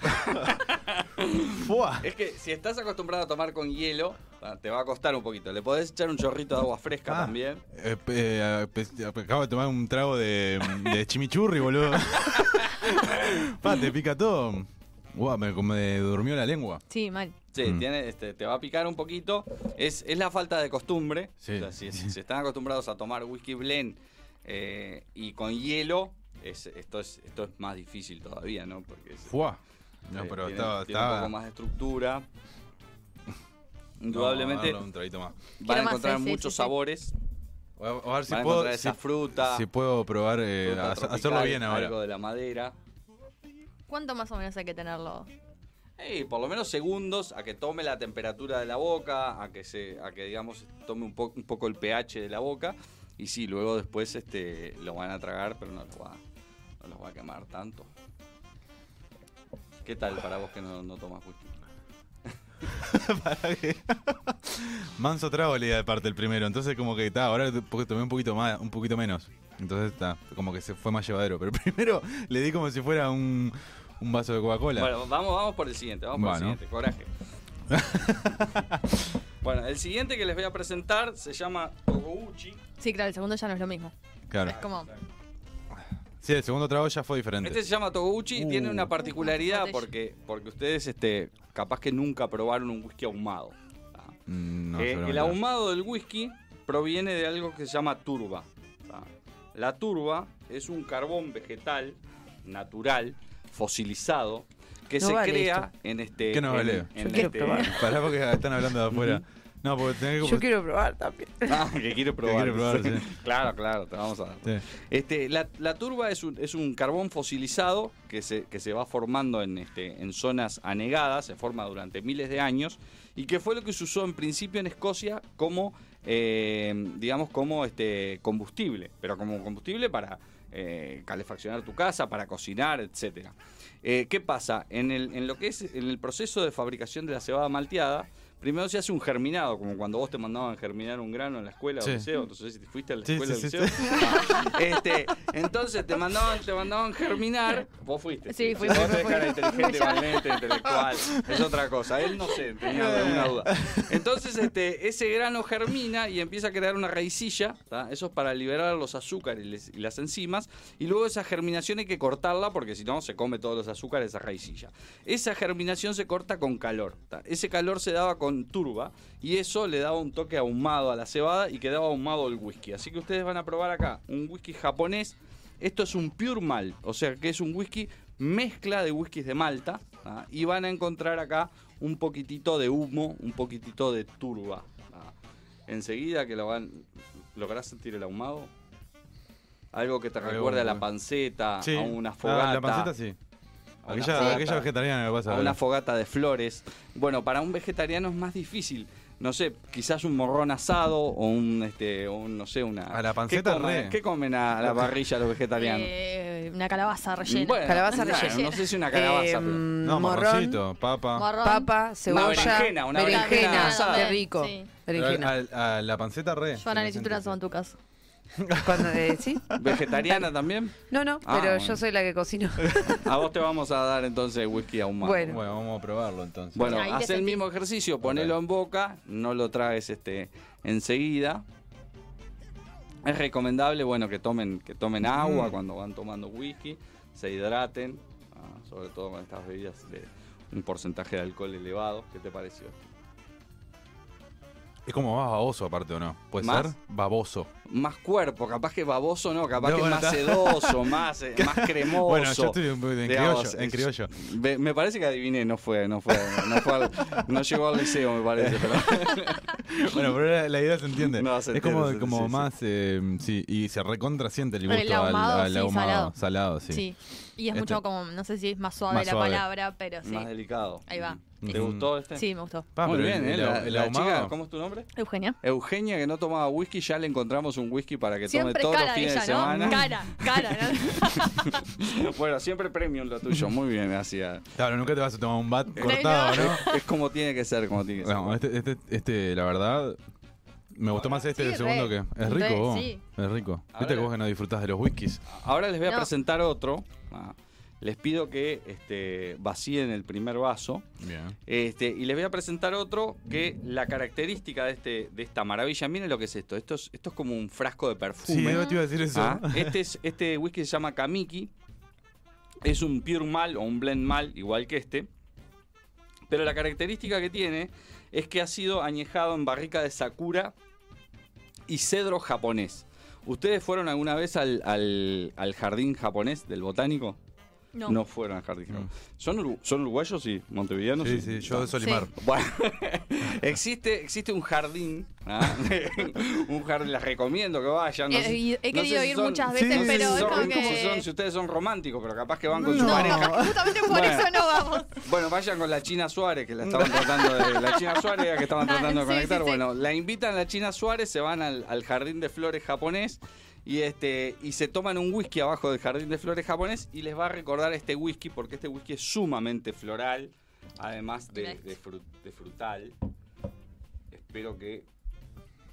¡Fua! Es que si estás acostumbrado a tomar con hielo, ah, te va a costar un poquito. Le podés echar un chorrito de agua fresca Ah. también. Eh, eh, acabo de tomar un trago de, de chimichurri, boludo. Pa, te pica todo. Guau, me, me durmió la lengua. Sí, mal. Sí, Mm. tiene, este, te va a picar un poquito. Es, es la falta de costumbre. Sí. O sea, si, si están acostumbrados a tomar whisky blend eh, y con hielo, es, esto, es, esto es más difícil todavía, ¿no? Porque es- ¡Fua! No, eh, pero tiene, estaba. tiene un poco más de estructura. Indudablemente No, darle un traguito más. van a encontrar muchos sí, sí. sabores. A a ver si van a puedo, encontrar si, esa fruta. si puedo probar, eh, fruta hacer- tropical, hacerlo bien ahora. Algo de la madera. ¿Cuánto más o menos hay que tenerlo? Por lo menos segundos a que tome la temperatura de la boca, a que se, a que digamos tome un, po- un poco el pH de la boca y sí, luego después este lo van a tragar, pero no lo va, no los va a quemar tanto. ¿Qué tal para vos que no, no tomas whisky? Para que- Manso trago le di de parte el primero, entonces como que está, ahora porque tomé un poquito más, un poquito menos. Entonces está, como que se fue más llevadero. Pero primero le di como si fuera un, un vaso de Coca-Cola. Bueno, vamos, vamos por el siguiente, vamos por Bueno. el siguiente, coraje. bueno, el siguiente que les voy a presentar se llama Togouchi. Sí, claro, el segundo ya no es lo mismo. claro. Es como. Sí, el segundo trago ya fue diferente. Este se llama Togouchi y Uh. tiene una particularidad porque, porque ustedes este, capaz que nunca probaron un whisky ahumado. ¿tá? Mm, no, Eh, el ahumado del whisky proviene de algo que se llama turba. La turba es un carbón vegetal natural, fosilizado, que No se vale crea en este. ¿Qué no en- vale? en Yo quiero este- probar. Pará porque están hablando de afuera. No, porque tenés que... Yo quiero probar también. Ah, que quiere probar. quiere probar, sí. claro, claro, te vamos a dar. Sí. Este, la, la turba es un, es un carbón fosilizado que se, que se va formando en, este, en zonas anegadas, se forma durante miles de años, y que fue lo que se usó en principio en Escocia como, eh, digamos, como este, combustible, pero como combustible para eh, calefaccionar tu casa, para cocinar, etcétera. Eh, ¿Qué pasa? En, el, en lo que es en el proceso de fabricación de la cebada malteada, primero se hace un germinado, como cuando vos te mandaban germinar un grano en la escuela Sí. o liceo, entonces si te fuiste a la escuela sí, o sí, liceo. sí. Ah, este, entonces te mandaban, te mandaban germinar, vos fuiste. Sí, fui, Vos cara fui. inteligente, valiente, intelectual, es otra cosa. Él no sé, tenía alguna duda. Entonces este, ese grano germina y empieza a crear una raicilla, ¿tá? eso es para liberar los azúcares y les- y las enzimas, y luego esa germinación hay que cortarla porque si no se come todos los azúcares esa raicilla. Esa germinación se corta con calor, ¿tá? ese calor se daba con turba y eso le daba un toque ahumado a la cebada y quedaba ahumado el whisky. Así que ustedes van a probar acá un whisky japonés. Esto es un pure malt, o sea que es un whisky mezcla de whiskies de Malta ¿tá? y van a encontrar acá un poquitito de humo, un poquitito de turba. ¿tá? Enseguida que lo van, lográs sentir el ahumado. Algo que te recuerde a la panceta, Sí. a una Ah, fogata. la panceta sí. Una Aquella, fogata. aquella vegetariana me pasa. a una fogata de flores. Bueno, para un vegetariano es más difícil. No sé, quizás un morrón asado o un, este, o un, no sé, una... A la panceta ¿Qué comen, re. ¿Qué comen a la parrilla los vegetarianos? Eh, una calabaza rellena. Bueno, Calabaza rellena. No sé si una calabaza, Eh, pero- No, morrón, morroncito, papa. Morrón. papa, cebolla, berenjena, una berenjena, berenjena asada. qué rico. Sí. Berenjena. a, a la panceta re. Joana, necesito una tu casa. Cuando, eh, ¿Sí? ¿Vegetariana también? No, no, Ah, pero bueno. yo soy la que cocino. A vos te vamos a dar entonces whisky ahumado. Bueno. Bueno, vamos a probarlo entonces. Bueno, Ahí te haz el sentí. mismo ejercicio, ponelo en boca, no lo traes este enseguida. Es recomendable, bueno, que tomen, que tomen agua Mm. cuando van tomando whisky, se hidraten, ah, sobre todo con estas bebidas de un porcentaje de alcohol elevado. ¿Qué te pareció? Es como más baboso aparte, ¿o no? ¿Puede ¿Más? ser? Baboso. Más cuerpo, capaz que baboso no, capaz No, que bueno, más sedoso, más, eh, más cremoso. Bueno, yo estoy en, en Digamos, criollo, en es- criollo. Me parece que adiviné, no fue, no fue, no fue al- no llegó al liceo, me parece, pero Bueno, pero la, la idea se entiende. No, se es como, como sí, más, eh, sí, y se recontrasiente el El gusto al- ahumado, al, sí, ahumado. salado. Salado, sí. sí. Y es Este- mucho como, no sé si es más suave Más la suave. palabra, pero sí. más delicado. Ahí va. ¿Te Mm. gustó este? Sí, me gustó. Pa, Muy bien, el, ¿eh? La, el la ahumado- chica, ¿cómo es tu nombre? Eugenia. Eugenia, que no tomaba whisky, ya le encontramos un whisky para que Siempre tome todos los fines ella, de semana. ¿no? Cara, cara. ¿no? bueno, siempre premium lo tuyo, muy bien, ah. Claro, nunca te vas a tomar un bat cortado, ¿no? Es, es como tiene que ser, como tiene que ser. No, este, este, este, la verdad, me gustó más este Sí, del segundo re. que. Es rico, Re, vos. sí. Es rico. Viste que vos que no disfrutás de los whiskies. Ahora les voy a No. presentar otro. Ah, Les pido que este, vacíen el primer vaso. Bien. Este, y les voy a presentar otro que la característica de, este, de esta maravilla, miren lo que es esto. Esto es, esto es como un frasco de Sí, perfume. yo te iba a decir eso. Ah, este, es, este whisky se llama Kamiki. Es un pure mal o un blend mal, igual que este. Pero la característica que tiene es que ha sido añejado en barrica de Sakura y cedro japonés. ¿Ustedes fueron alguna vez al, al- al jardín japonés del botánico? No. fueron al jardín No. ¿Son, ¿Son uruguayos y montevideanos? Sí, sí, yo de Solimar. Bueno, existe, existe un jardín, ¿ah? un jardín, les recomiendo que vayan. no He- sé- he, he no sé querido si ir son- muchas veces, no pero si es son- como si son- que... si ustedes son románticos, pero capaz que van con No. su No, pareja. justamente por Bueno. eso no vamos. Bueno, vayan con la China Suárez, que la estaban tratando de. La China Suárez, que estaban Ah, tratando de conectar. sí, sí. Bueno, la invitan a la China Suárez, se van al, al jardín de flores japonés y este y se toman un whisky abajo del jardín de flores japonés y les va a recordar este whisky porque este whisky es sumamente floral, además de, Correcto. de fru- de frutal. Espero que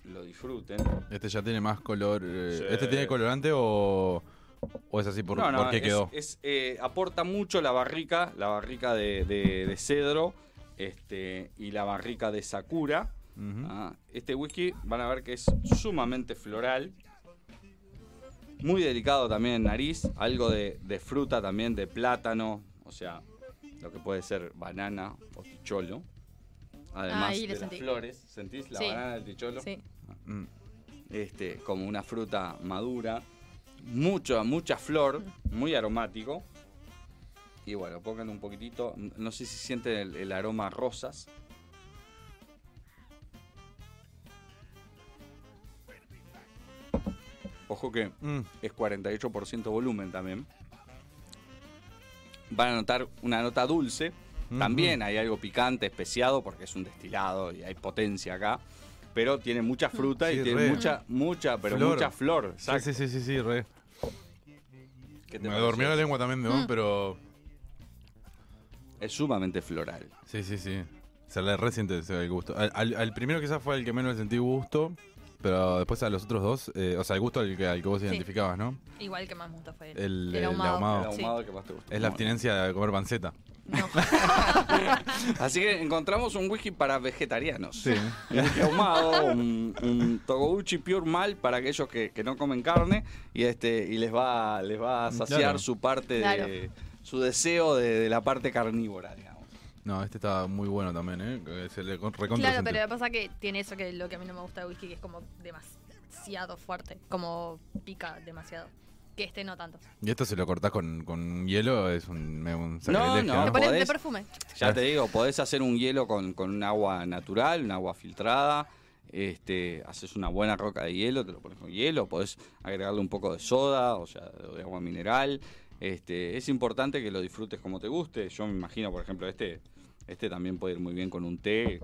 lo disfruten. Este ya tiene más color. eh, Sí. ¿Este tiene colorante o, o es así por, no, no, por qué es- quedó? es, eh, aporta mucho la barrica, la barrica de, de- de cedro este, y la barrica de sakura. Ah, este whisky van a ver que es sumamente floral. Muy delicado también en nariz. Algo de, de fruta también, de plátano. O sea, lo que puede ser banana o ticholo. Además Ahí de las sentí. flores. ¿Sentís la Sí. banana del ticholo? Sí. Mm. este, como una fruta madura, mucho, mucha flor, muy aromático. Y bueno, pongan un poquitito, no sé si sienten el, el aroma a rosas. Ojo que Mm. es 48% volumen también. Van a notar una nota dulce. Ujú. También hay algo picante, especiado, porque es un destilado y hay potencia acá. Pero tiene mucha fruta Sí, y tiene re. mucha, mucha, pero Flor. mucha flor. Sí, exacto. sí, sí, sí, sí, re. ¿Qué te Me pareció? dormió la lengua también, ¿no? Mm. Pero. Es sumamente floral. Sí, sí, sí. Se le resiente el gusto. Al, al- al primero quizás fue el que menos le sentí gusto. Pero después a los otros dos, eh, o sea, el gusto al que, al que vos Sí. identificabas, ¿no? Igual que más me gustó fue el, El- el el ahumado. ahumado. El Sí. ahumado que más te gusta. Es la abstinencia de comer panceta. No. Así que encontramos un whisky para vegetarianos. Sí. Un whisky ahumado, un, un Togouchi Pure Mal para aquellos que, que no comen carne y este y les va les va a saciar Claro. su parte de Claro. su deseo de, de la parte carnívora, digamos. No, este está muy bueno también, ¿eh? Que Se le Claro, pero lo que pasa es que tiene eso que lo que a mí no me gusta de whisky, que es como demasiado fuerte, como pica demasiado. Que este no tanto. Y esto se lo cortás con, con hielo, es un, un No, no, Le pones de perfume. Ya te digo, podés hacer un hielo con, con un agua natural, un agua filtrada. Este, haces una buena roca de hielo, te lo pones con hielo, podés agregarle un poco de soda, o sea, de agua mineral. Este, es importante que lo disfrutes como te guste. Yo me imagino, por ejemplo, este, este también puede ir muy bien con un té,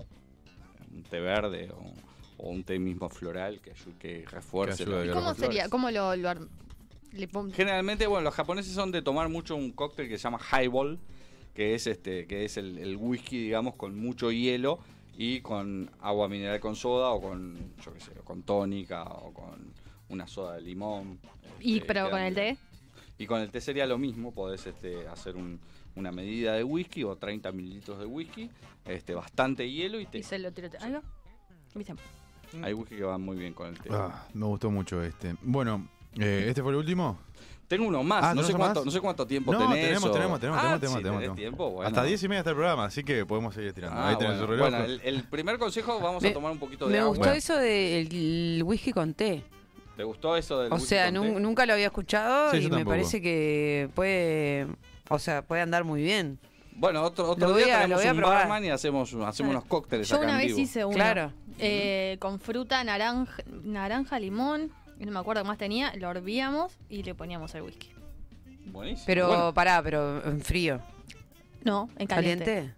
un té verde o, o un té mismo floral que, refuerce. Que ¿Y cómo sería? flores. ¿Cómo lo, lo le pon- Generalmente, bueno, los japoneses son de tomar mucho un cóctel que se llama highball, que es este, que es el, el whisky, digamos, con mucho hielo y con agua mineral con soda o con, yo qué sé, o con tónica o con una soda de limón. Y Este, pero con el té. Y con el té sería lo mismo, podés este, hacer un- una medida de whisky o 30 mililitros de whisky, este, bastante hielo y té. Y se lo tiro. Ahí va. ¿Viste? Hay whisky que van muy bien con el té. Ah, me gustó mucho este. Bueno, eh, ¿este fue el último? Tengo uno más, Ah, no, ¿no sé son cuánto, más? no sé cuánto tiempo No, tenés. tenemos, o- tenemos, tenemos, Ah, tenemos, tenemos, si tenemos, tenés tenemos. tiempo, bueno. Hasta 10 y media está el programa, así que podemos seguir tirando. Ah, Ahí tenés bueno. su reloj. Bueno, el, el primer consejo, vamos a Me- tomar un poquito de Me agua. gustó eso del whisky con té. ¿Te gustó eso del O whisky sea, con té? nunca lo había escuchado Sí, y me parece que puede, o sea, puede andar muy bien. Bueno, otro, otro Lo día a- traemos lo voy a un probar. barman y hacemos, hacemos unos cócteles Yo acá una en vez vivo. hice uno. Claro. eh, con fruta, naranja, naranja, limón. No me acuerdo qué más tenía. Lo hervíamos y le poníamos el whisky. Buenísimo. Pero Bueno, pará, pero en frío. No, en caliente. ¿Caliente?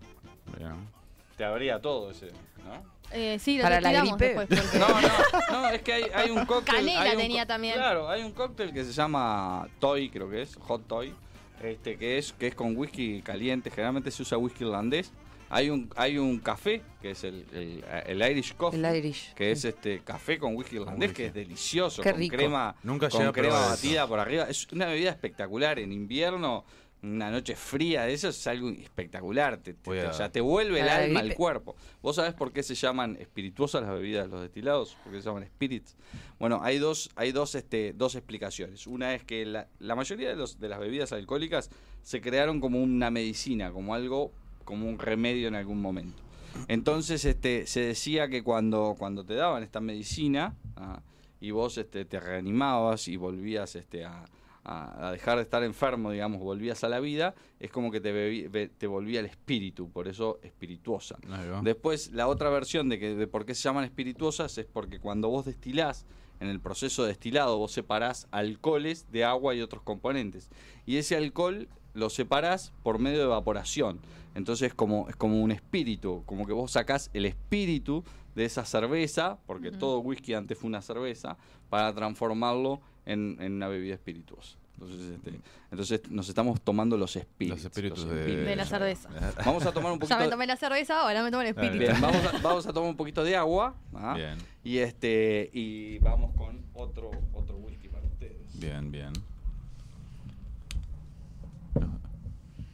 Bien. te abría todo ese, ¿no? Eh, sí, lo Para la tiramos gripe. después. porque- No, no, no, es que hay, hay un cóctel. Canela hay un tenía también. Claro, hay un cóctel que se llama Toy, creo que es, Hot Toy, este, que es, que es con whisky caliente, generalmente se usa whisky irlandés. Hay un, hay un café, que es el, el, el Irish Coffee, El Irish. que es este café con whisky irlandés, whisky. que es delicioso, Qué con rico. crema, Nunca con crema batida eso. por arriba. Es una bebida espectacular en invierno. Una noche fría de eso es algo espectacular. Te, te- o sea, te vuelve el alma al cuerpo. ¿Vos sabés por qué se llaman espirituosas las bebidas, los destilados? ¿Por qué se llaman spirits? Bueno, hay dos, hay dos, este, dos explicaciones. Una es que la, la mayoría de, los, de las bebidas alcohólicas se crearon como una medicina, como algo, como un remedio en algún momento. Entonces, este, se decía que cuando, cuando te daban esta medicina ah, y vos este, te reanimabas y volvías este, a, a- a dejar de estar enfermo, digamos, volvías a la vida, es como que te, be- te volvía el espíritu, por eso espirituosa. Después, la otra versión de, que, de por qué se llaman espirituosas es porque cuando vos destilás, en el proceso de destilado, vos separás alcoholes de agua y otros componentes. Y ese alcohol lo separás por medio de evaporación. Entonces como, es como un espíritu, como que vos sacás el espíritu de esa cerveza, porque todo whisky antes fue una cerveza, para transformarlo en, en una bebida espirituosa. Entonces, este, entonces nos estamos tomando los espíritus. Los espíritus los de, De la cerveza. Vamos a tomar un Ya poquito me de- tomé la cerveza, ahora me tomo el espíritu. Bien, vamos a, vamos a tomar un poquito de agua. ¿ah? Bien, Y este y vamos con otro otro whisky para ustedes. bien, bien.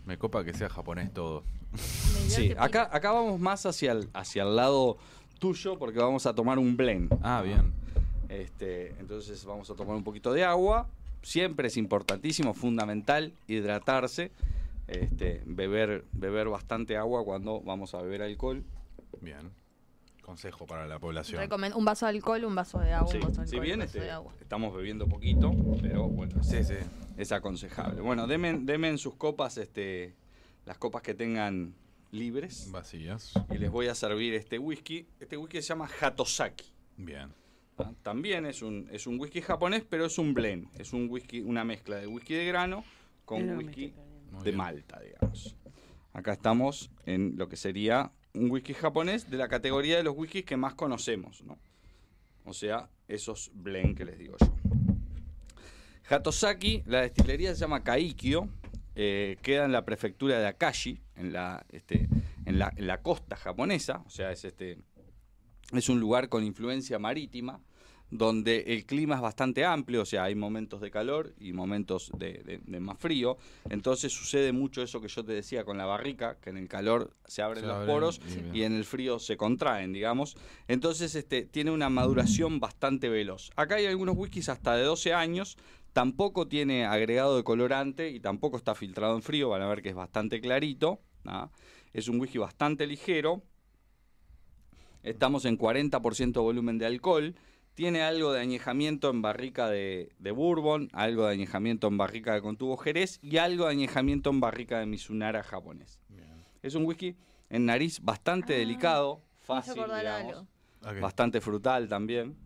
Me copa que sea japonés todo. Me Sí, acá acá vamos más hacia el hacia el lado tuyo porque vamos a tomar un blend. Ah, bien. Este, entonces vamos a tomar un poquito de agua. Siempre es importantísimo, fundamental hidratarse. Este, beber beber bastante agua cuando vamos a beber alcohol. Bien. Consejo para la población. Recomiendo un vaso de alcohol, un vaso de agua, Sí, un vaso de si bien un vaso este, de agua. estamos bebiendo poquito, pero bueno, Sí, sí. es aconsejable. Bueno, denme, denme en sus copas este, las copas que tengan libres Vacías. y les voy a servir este whisky. Este whisky se llama Hatosaki. Bien. ¿Ah? También es un, es un whisky japonés, pero es un blend. Es un whisky, una mezcla de whisky de grano con whisky de. Malta, digamos. Acá estamos en lo que sería un whisky japonés de la categoría de los whiskies que más conocemos, ¿no? O sea, esos blend que les digo yo. Hatosaki, la destilería se llama Kaikyo, eh, queda en la prefectura de Akashi, en la, este, en la, en la costa japonesa, o sea, es, este, es un lugar con influencia marítima, donde el clima es bastante amplio, o sea, hay momentos de calor y momentos de, de- de más frío, entonces sucede mucho eso que yo te decía con la barrica, que en el calor se abren Se los abren poros y- y en el frío se contraen, digamos. Entonces este, tiene una maduración bastante veloz. Acá hay algunos whiskies hasta de 12 años, tampoco tiene agregado de colorante y tampoco está filtrado en frío, van a ver que es bastante clarito. ¿ah? Es un whisky bastante ligero. Estamos en 40% volumen de alcohol. Tiene algo de añejamiento en barrica de, de bourbon, algo de añejamiento en barrica de contubo jerez y algo de añejamiento en barrica de Mizunara japonés. Es un whisky en nariz bastante delicado, Me hizo fácil, digamos, bastante frutal también.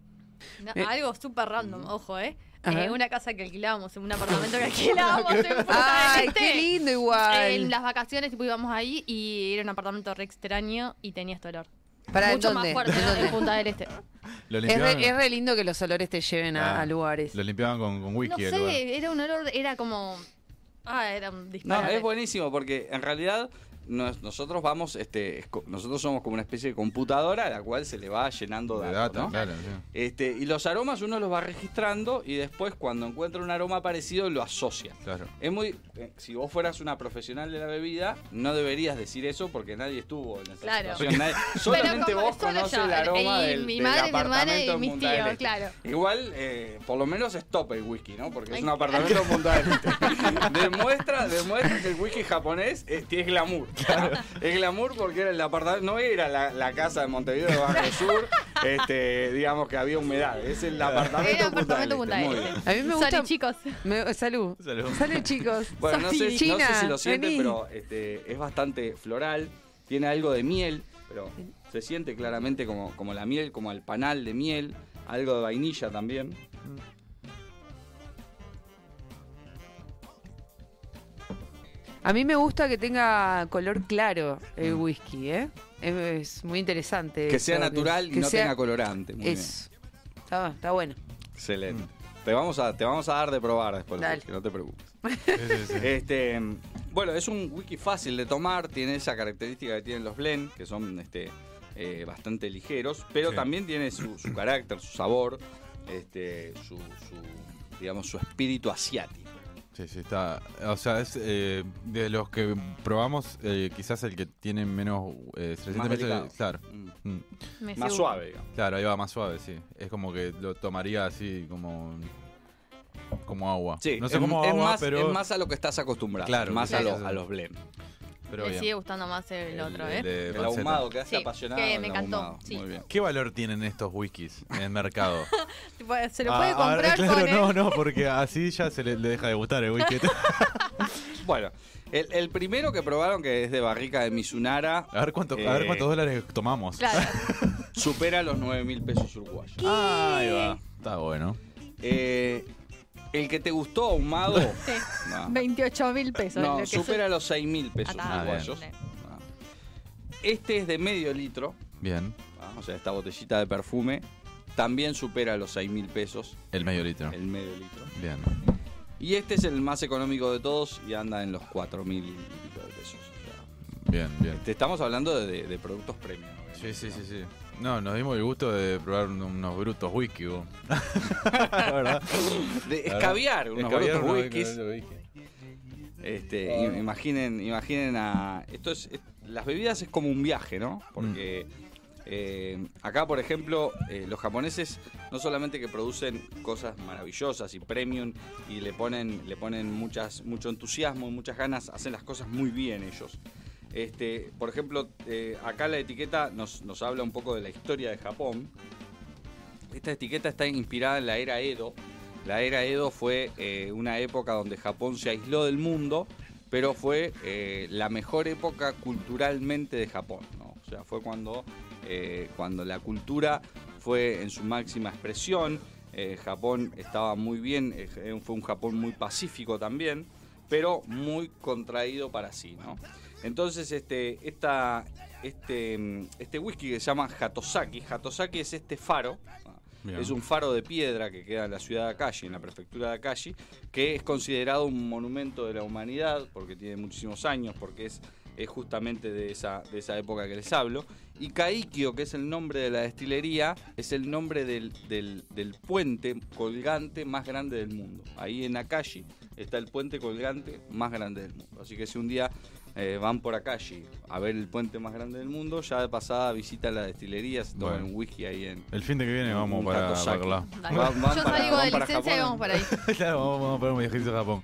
No, Eh. algo súper random, ojo, ¿eh? Eh, una casa que alquilábamos, un apartamento que alquilábamos en Ay, Este. qué lindo igual. En las vacaciones tipo, íbamos ahí y era un apartamento re extraño y tenía este olor. ¿Para Mucho dónde? más fuerte ¿En ¿no? dónde? en Punta del Este. Lo Es limpiaban, re, es re lindo que los olores te lleven a, Ah, a lugares. Lo limpiaban con, con No whisky. el lugar. sé, era un olor, era como... Ah, era un No, disparate. es buenísimo porque en realidad nos- nosotros vamos, este, es nosotros somos como una especie de computadora a la cual se le va llenando De datos, data, ¿no? claro. sí. Este, y los aromas uno los va registrando y después cuando encuentra un aroma parecido lo asocia. Claro. Es muy, eh, si vos fueras una profesional de la bebida, no deberías decir eso porque nadie estuvo en esa Claro. situación. nadie- solamente como- vos solo conoces yo, el aroma y del, mi del madre, mi hermana y mis del tíos, Este. claro. Igual, eh, por lo menos stop el whisky, ¿no? Porque es un apartamento en Punta del Este. demuestra, demuestra que el whisky japonés eh, tiene glamour. Es glamour porque era el apartamento, no era la, la casa de Montevideo de Barrio Sur, este, digamos que había humedad. Es el apartamento Era apartamento Punta Este. del Muy Este. bien. A mí me gusta- chicos. Me- salud. Salud. Salud, chicos. Bueno, no sé, no sé China, si lo sienten, vení. pero este, es bastante floral. Tiene algo de miel, pero se siente claramente como, como la miel, como el panal de miel. Algo de vainilla también. A mí me gusta que tenga color claro el whisky, ¿eh? Es, es muy interesante. Que eso, sea natural y que no sea- tenga colorante. Muy bien. Eso. Está, está bueno. Excelente. Te vamos, a, te vamos a dar de probar después, Dale. que no te preocupes. Sí, sí, sí. Este, bueno, es un wiki fácil de tomar, tiene esa característica que tienen los blend, que son este, eh, bastante ligeros, pero Sí. también tiene su, su carácter, su sabor, este, su, su, digamos, su espíritu asiático. Sí, sí, está. O sea, es eh, de los que probamos, eh, quizás el que tiene menos. Eh, Más delicado. claro. Mm. Mm. Más suave, digamos. Claro, ahí va más suave, sí. Es como que lo tomaría así como. como agua. Sí, no sé es, cómo es agua, más, pero. es más a lo que estás acostumbrado, Claro, más claro. a, los, a los blend. Pero Me bien. sigue gustando más el, otro, ¿eh? de El ahumado, quedaste Sí, apasionado. que me encantó, sí. Muy bien. ¿Qué valor tienen estos whiskies en el mercado? Se lo Ah, puede a ver, comprar claro, con no, él. no, porque así ya se le, le deja de gustar el whisky. Bueno, el, el primero que probaron, que es de barrica de Mizunara, A ver, cuánto, a Eh, ver cuántos dólares tomamos. Claro. supera los 9 mil pesos uruguayos. Ah, ahí va. Está bueno. Eh, el que te gustó ahumado, Sí. no, 28 mil pesos. no, lo que supera los 6 mil pesos. Ah, bien. uruguayos. Este es de medio litro, Bien. ah, o sea, esta botellita de perfume también supera los 6 mil pesos, El medio litro. el medio litro. Bien. Y este es el más económico de todos y anda en los 4 mil y pico de pesos. O sea, Bien, bien. te estamos hablando de, productos premium. Sí, sí, sí, sí. No, nos dimos el gusto de probar un- unos brutos whisky, vos. La verdad. De escabiar unos Escabiar brutos whiskies. Este, i- imaginen, imaginen a. Esto es, es- las bebidas es como un viaje, ¿no? Porque eh, acá, por ejemplo, eh, los japoneses no solamente que producen cosas maravillosas y premium y le ponen, le ponen muchas, mucho entusiasmo y muchas ganas, hacen las cosas muy bien ellos. Este, por ejemplo, eh, acá la etiqueta nos, habla un poco de la historia de Japón. Esta etiqueta está inspirada en la era Edo. La era Edo fue eh, una época donde Japón se aisló del mundo, pero fue eh, la mejor época culturalmente de Japón. O sea, fue cuando, cuando la cultura fue en su máxima expresión. Japón estaba muy bien, fue un Japón muy pacífico también, pero muy contraído para sí. ¿no? Entonces, este, esta, este, este whisky que se llama Hatosaki, Hatosaki es este faro, Bien. es un faro de piedra que queda en la ciudad de Akashi, en la prefectura de Akashi, que es considerado un monumento de la humanidad porque tiene muchísimos años, porque es, es justamente de esa, de esa época que les hablo. Y Kaikio, que es el nombre de la destilería, es el nombre del, del- del puente colgante más grande del mundo. Ahí en Akashi está el puente colgante más grande del mundo. Así que si un día eh, van por Akashi a ver el puente más grande del mundo, ya de pasada visitan la destilería, se toman Bueno. un whisky ahí en, El fin de que viene vamos para, para. Van- Yo para- salgo van de para licencia y vamos para ahí. claro, vamos, vamos a poner un viajecito a Japón.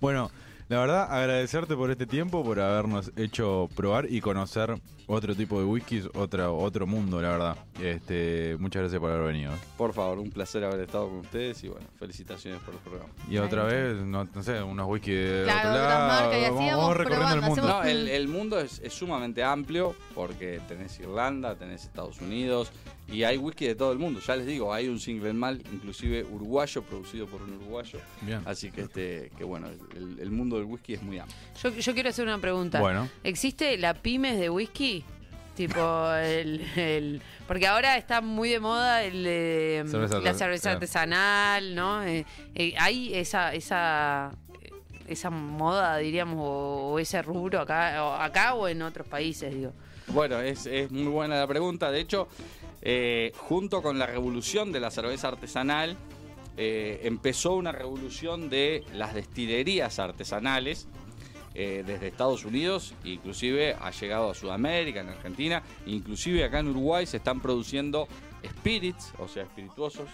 Bueno, la verdad, agradecerte por este tiempo, por habernos hecho probar y conocer otro tipo de whiskies, otra, otro mundo, la verdad. Este, muchas gracias por haber venido. Por favor, un placer haber estado con ustedes y bueno, felicitaciones por el programa. Y otra vez, no, no sé, unos whisky de Claro, otro lado. marcas, y así vamos, recorriendo el mundo. No, el, el mundo es, es sumamente amplio porque tenés Irlanda, tenés Estados Unidos y hay whisky de todo el mundo. Ya les digo, hay un single mal, inclusive uruguayo, producido por un uruguayo. Bien. Así que este, que bueno, el, el mundo del whisky es muy amplio. Yo, yo quiero hacer una pregunta. Bueno. ¿Existe la pymes de whisky? Tipo, el, el- Porque ahora está muy de moda el, eh, Cerveza la cerveza claro. artesanal, ¿no? Eh, eh, ¿Hay esa, esa, esa moda, diríamos, o, o ese rubro acá o, acá o en otros países, digo? Bueno, es, es muy buena la pregunta. De hecho, eh, junto con la revolución de la cerveza artesanal, eh, empezó una revolución de las destilerías artesanales eh, desde Estados Unidos, inclusive ha llegado a Sudamérica, en Argentina, inclusive acá en Uruguay se están produciendo spirits, o sea, espirituosos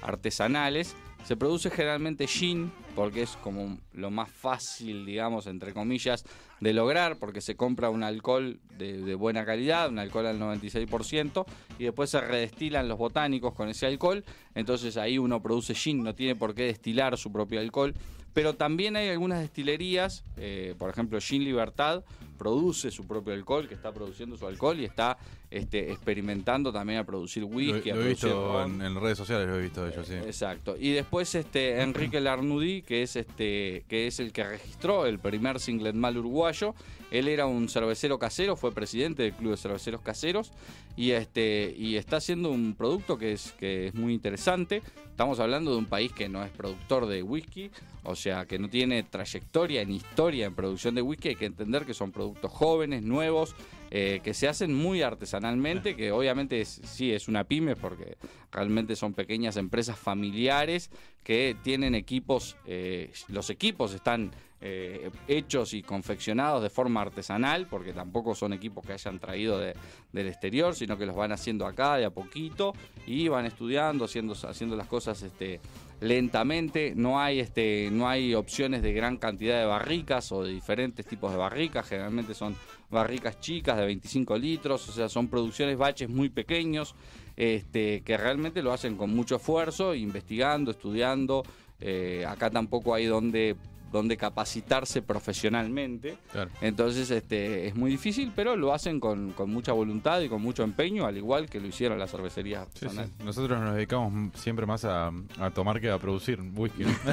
artesanales. Se produce generalmente gin, porque es como lo más fácil, digamos, entre comillas, de lograr, porque se compra un alcohol de, de buena calidad, un alcohol al 96%, y después se redestilan los botánicos con ese alcohol, entonces ahí uno produce gin, no tiene por qué destilar su propio alcohol. Pero también hay algunas destilerías, eh, por ejemplo Gin Libertad, produce su propio alcohol, que está produciendo su alcohol y está este, experimentando también a producir Lo, whisky, a lo he producir visto ron. en, en redes sociales, lo he visto de ellos, sí. Exacto. Y después este Enrique Larnudí, que es este que es el que registró el primer singlet mal uruguayo. Él era un cervecero casero, fue presidente del Club de Cerveceros Caseros y este y está haciendo un producto que es que es muy interesante. Estamos hablando de un país que no es productor de whisky, o sea, que no tiene trayectoria ni historia en producción de whisky. Hay que entender que son productos jóvenes, nuevos, eh, que se hacen muy artesanalmente, que obviamente sí es una pyme porque realmente son pequeñas empresas familiares que tienen equipos, eh, los equipos están eh, hechos y confeccionados de forma artesanal, porque tampoco son equipos que hayan traído de- del exterior, sino que los van haciendo acá de a poquito y van estudiando, haciendo, haciendo las cosas este, lentamente. No hay, este, no hay opciones de gran cantidad de barricas o de diferentes tipos de barricas, generalmente son barricas chicas de 25 litros, o sea, son producciones baches muy pequeños, este, que realmente lo hacen con mucho esfuerzo, investigando, estudiando. Eh, acá tampoco hay donde, donde capacitarse profesionalmente. Claro. Entonces este, es muy difícil, pero lo hacen con, con mucha voluntad y con mucho empeño, al igual que lo hicieron las cervecerías Sí. Nosotros nos dedicamos siempre más a, a tomar que a producir whisky. ¿no?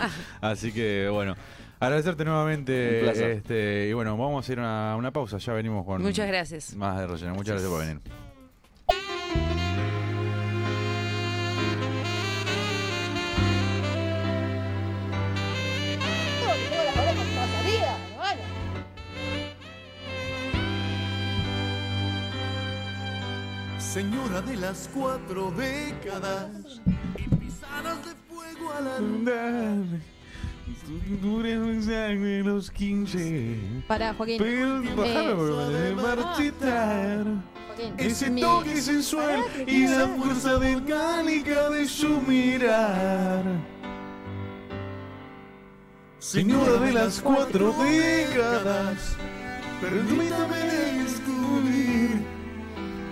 Así que bueno, agradecerte nuevamente. Un placer. Este, y bueno, vamos a ir a una, una pausa. Ya venimos con Muchas gracias. más de relleno. Muchas gracias por venir. Señora de las cuatro décadas y pisadas de fuego a la de los 15. Para, Joaquín. Pero bájame, a marchitar. Joaquín. Ese Mi- toque sensual y la fuerza orgánica de su mirar. Señora de las cuatro décadas, permítame descubrir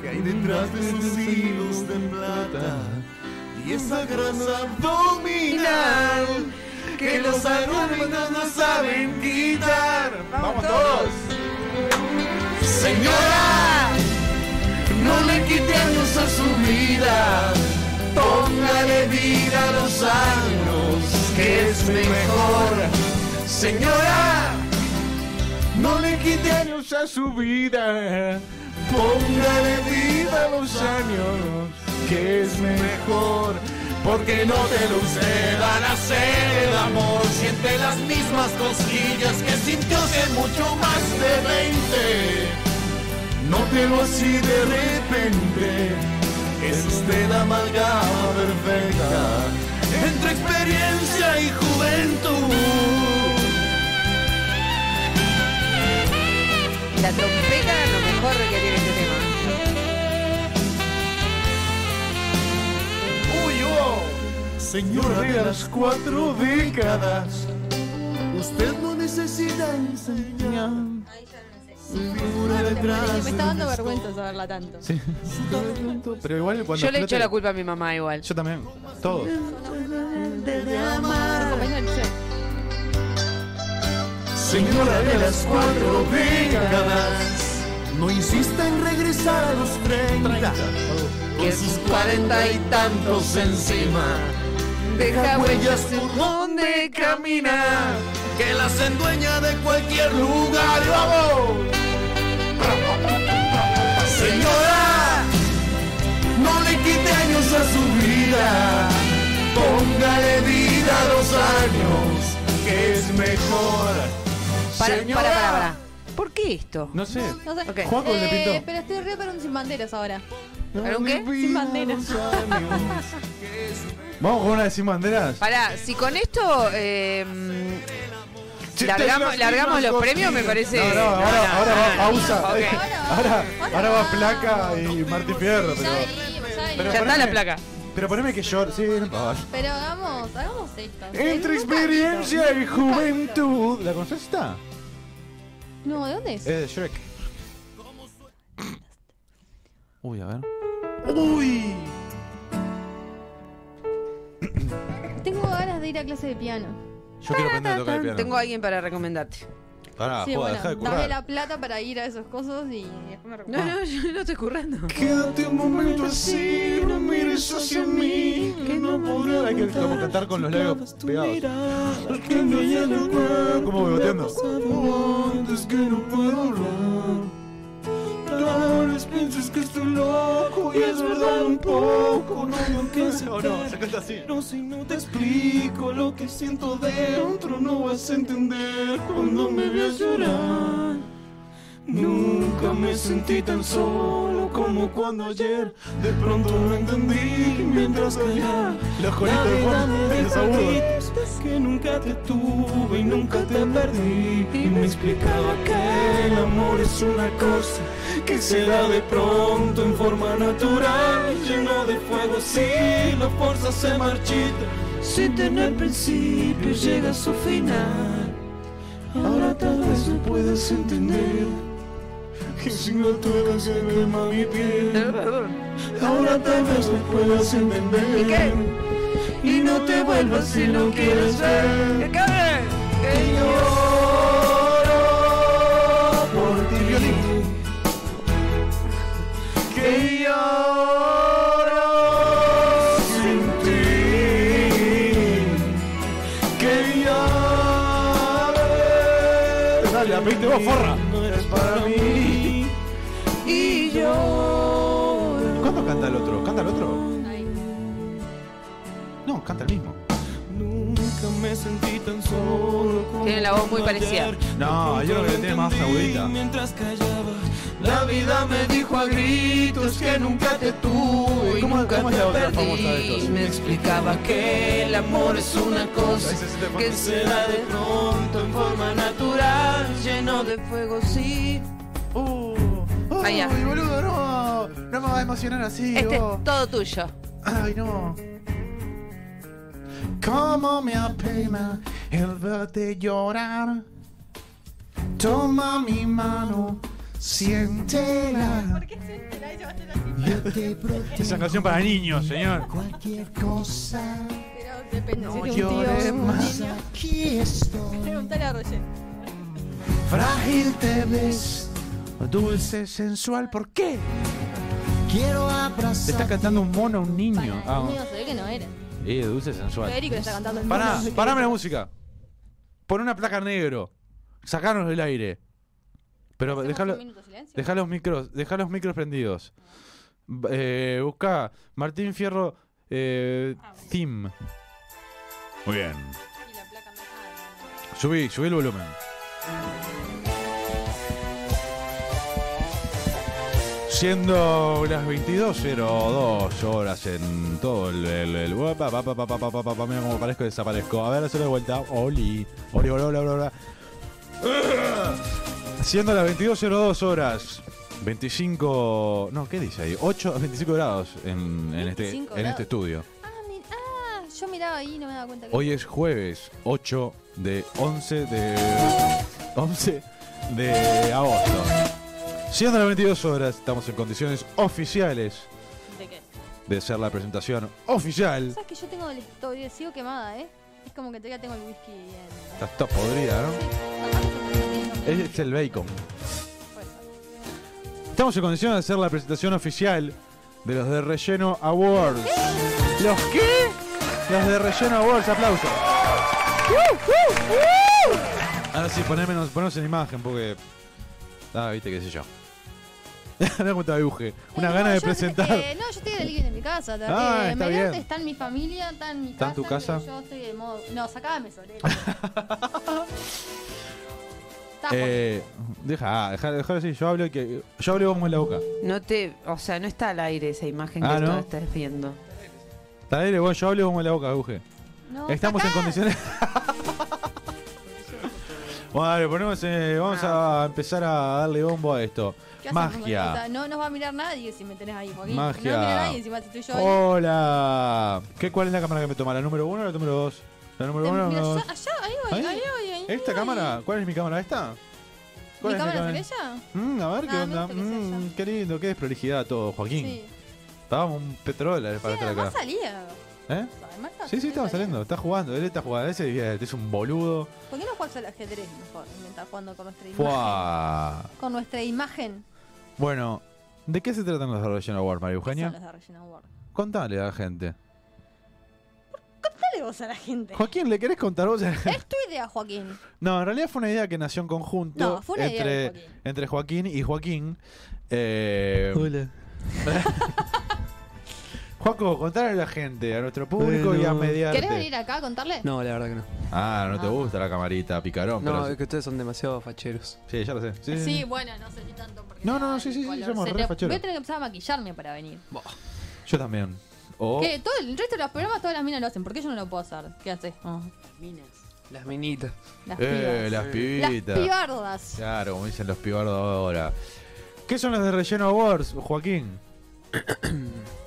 que hay detrás de sus hilos de plata y esa grasa abdominal que los alumnos no saben quitar. ¡Vamos todos! Señora, no le quite años a su vida, póngale vida a los años, que es mejor. Señora, no le quite años a su vida, póngale vida los años, que es mejor. Porque no te lo cedan a el amor, siente las mismas cosquillas que sintió hace mucho más de 20. Nótelo así de repente, es usted la amalgama perfecta entre experiencia y juventud. La trompeta mejor que tiene este tema. Uy, oh. Señora de las cuatro décadas, usted no necesita enseñar. Figura detrás Me está dando vergüenza saberla tanto. Sí. Pero igual cuando Yo le echo explote- la culpa a mi mamá igual. Yo también. Liceo. Señora de las cuatro décadas, no insista en regresar a los 30, con sus cuarenta y tantos encima. Deja huellas por donde camina, que las endueña de cualquier lugar. ¡Y ¡Vamos! Señora, no le quite años a su vida, póngale vida a los años, que es mejor. Para, Señora. para, para, para. ¿Por qué esto? No sé. No sé. Ok. Juaco le Eh, pintó. pero estoy re para un sin banderas ahora. ¿Para un qué? Sin banderas. Vamos con una de sin banderas. Pará, si con esto eh, largamos, largamos los premios, me parece. No, no, ahora, no, no, ahora no, va no. pausa. Ok. Ahora, ahora va placa y Martín Fierro. Pero, Ya ya pero vimos. Ya está la poneme- placa. Pero poneme que llore. Sí, no pasa. Pero hagamos, hagamos esto. Entre experiencia y juventud. ¿La conoces esta? No, ¿de dónde es? Es de Shrek. Uy, a ver. Uy, Tengo ganas de ir a clase de piano. Yo quiero aprender a tocar el piano. Tengo a alguien para recomendarte. Pará, Sí, joda, bueno, dejá de dame currar. la plata para ir a esos cosas y después me No, recupero. no, yo no estoy currando. Quédate un momento así, no mires hacia mí, que no podré Hay que como cantar con los labios pegados. ¿Cómo beboteando? Antes que no puedo hablar. Tal vez pienses que estoy loco y es verdad un poco. No tengo que No, no, se canta así. Pero si no te explico lo que siento dentro, no vas a entender cuando me veas llorar. Nunca me sentí tan solo como cuando ayer de pronto lo entendí mientras callaba. Los coritos de agudos. que nunca te tuve y nunca te perdí y me explicaba que el amor es una cosa que se da de pronto en forma natural, lleno de fuego si la fuerza se marchita, sin tener principio llega a su final. Ahora tal vez no puedes entender que sin la tuya se quema mi piel. Ahora tal vez no puedas entender. ¿Y qué? Y no te vuelvas si no quieres ver. ¿Qué? Que lloro por ti. Que lloro sin ti. Que lloro. Dale, aprende vos, forra. Tiene la voz muy parecida. No, yo creo que tiene más agudita. Mientras callaba, la vida me dijo a gritos que nunca te tuve y ¿Cómo- nunca cómo es te la otra perdí. famosa de estos? Me explicaba que el amor es una cosa que se da de pronto en forma natural, lleno de fuego, sí. Uh, Ay, ya. Ay, boludo, no. No me va a emocionar así. Este vos. es todo tuyo. Ay, no. Cómo me apena el verte llorar. Toma mi mano, siéntela. ¿Por qué así? Esa canción para niños, señor. Cualquier cosa, Pero depende, no un tío llores un más, niño. aquí estoy. Preguntale a Roger. Frágil te ves, dulce, sensual. ¿Por qué? Quiero abrazar. Le está cantando un mono a un niño. Para Ah, el niño se ve que no era. Eh, dulce, sensual. Federico le está cantando el Pará, mono. parame la música. Pon una placa negro. Sacanos del aire. Pero ¿Hacemos dejalo, un minuto de silencio? deja los micros, deja los micros prendidos. Eh, busca Martín Fierro eh, Theme. Muy bien. Y la placa me- ah, no, no. Subí, subí el volumen. siendo las 22.02 horas en todo el. el, el mira cómo aparezco desaparezco. A ver, hacerlo de vuelta. Oli. Oli, bla, bla, bla, bla. Siendo las 22.02 horas. 25. No, ¿qué dice ahí? 8 25 grados en, en, este, 25 en este estudio. Ah, mi- ah, yo miraba ahí y no me daba cuenta que. Hoy es jueves 8 de 11 de. 11 de agosto. Siendo las 22 horas, estamos en condiciones oficiales ¿De qué? de hacer la presentación oficial. ¿Sabes que yo tengo el todavía sigo quemada, eh? Es como que todavía tengo el whisky en. Toda podrida, ¿no? Sí, Es el bacon. Ser. Estamos en condiciones de hacer la presentación oficial de los de Relleno Awards. ¿Los qué? Los de Relleno Awards, aplausos. Ahora sí, ponémonos, ponémonos en imagen porque. Ah, viste, qué sé yo. Mira cómo te dibuje. Una Eh, gana no, de yo- presentar. eh, no, yo estoy en el living de mi casa. Ah, eh, está bien. está en mi familia, está en mi ¿Está casa. en tu casa? Yo estoy de modo. No, sacame sobre Está Eh, deja, deja, deja así, yo hablo y que yo hablo y vos mueves la boca. No te, o sea, no está al aire esa imagen Ah, que ¿no? tú estás viendo. Está bien, vos yo hablo y vos mueves la boca, Euge. No, Estamos en condiciones. bueno, dale, ponemos, eh, vamos a empezar a darle bombo a esto. ¿Qué hacemos? O Magia. sea, no nos va a mirar nadie si me tenés ahí, Joaquín. Magia. No mira nadie si estoy yo ahí. Hola. ¿Qué, ¿Cuál es la cámara que me toma? ¿La número uno o la número dos? ¿La número uno mira, allá, allá, ahí voy, ¿Ahí? ahí voy, ahí ¿Esta voy. cámara? ¿Cuál es mi cámara? ¿Esta? ¿Mi ¿Cuál es cámara es aquella? Mm, a ver, ¿qué Ah, onda? que Mm, qué lindo, qué desprolijidad todo, Joaquín. Sí. Estábamos un petróleo para Sí, estar acá. además salía. ¿Eh? ¿Sabe, Marta? Sí, sí, estaba saliendo, está jugando, él está jugando. Ese es un boludo. ¿Por qué no juegas al ajedrez mejor? Mientras jugando con nuestra imagen. Fua. Con nuestra imagen. Bueno, ¿de qué se tratan los de Relleno Award, María ¿Qué son Eugenia? los de Regina Award? Contale a la gente. Dale vos a la gente. Joaquín, ¿le querés contar vos? a la gente? Es tu idea, Joaquín. No, en realidad fue una idea que nació en conjunto No, fue una idea entre, de Joaquín. entre Joaquín y Joaquín. Eh, Hola. Joaco, contale a la gente, a nuestro público Bueno. y a mediarte. ¿Querés venir acá a contarle? No, la verdad que no. Ah, no te Ah. gusta la camarita, picarón. No, pero es que ustedes son demasiado facheros. Sí, ya lo sé. Sí, bueno, no sé si tanto porque No, no, no, sí, sí, sí, somos re facheros. Voy a tener que empezar a maquillarme para venir. Yo también. O ¿Qué? Todo el resto de los programas todas las minas lo hacen. ¿Por qué yo no lo puedo hacer? ¿Qué haces? Oh, Las minitas. las eh, pibas. las Las pibitas. pibardas. Claro, como dicen los pibardos ahora. ¿Qué son los de Relleno Awards, Joaquín?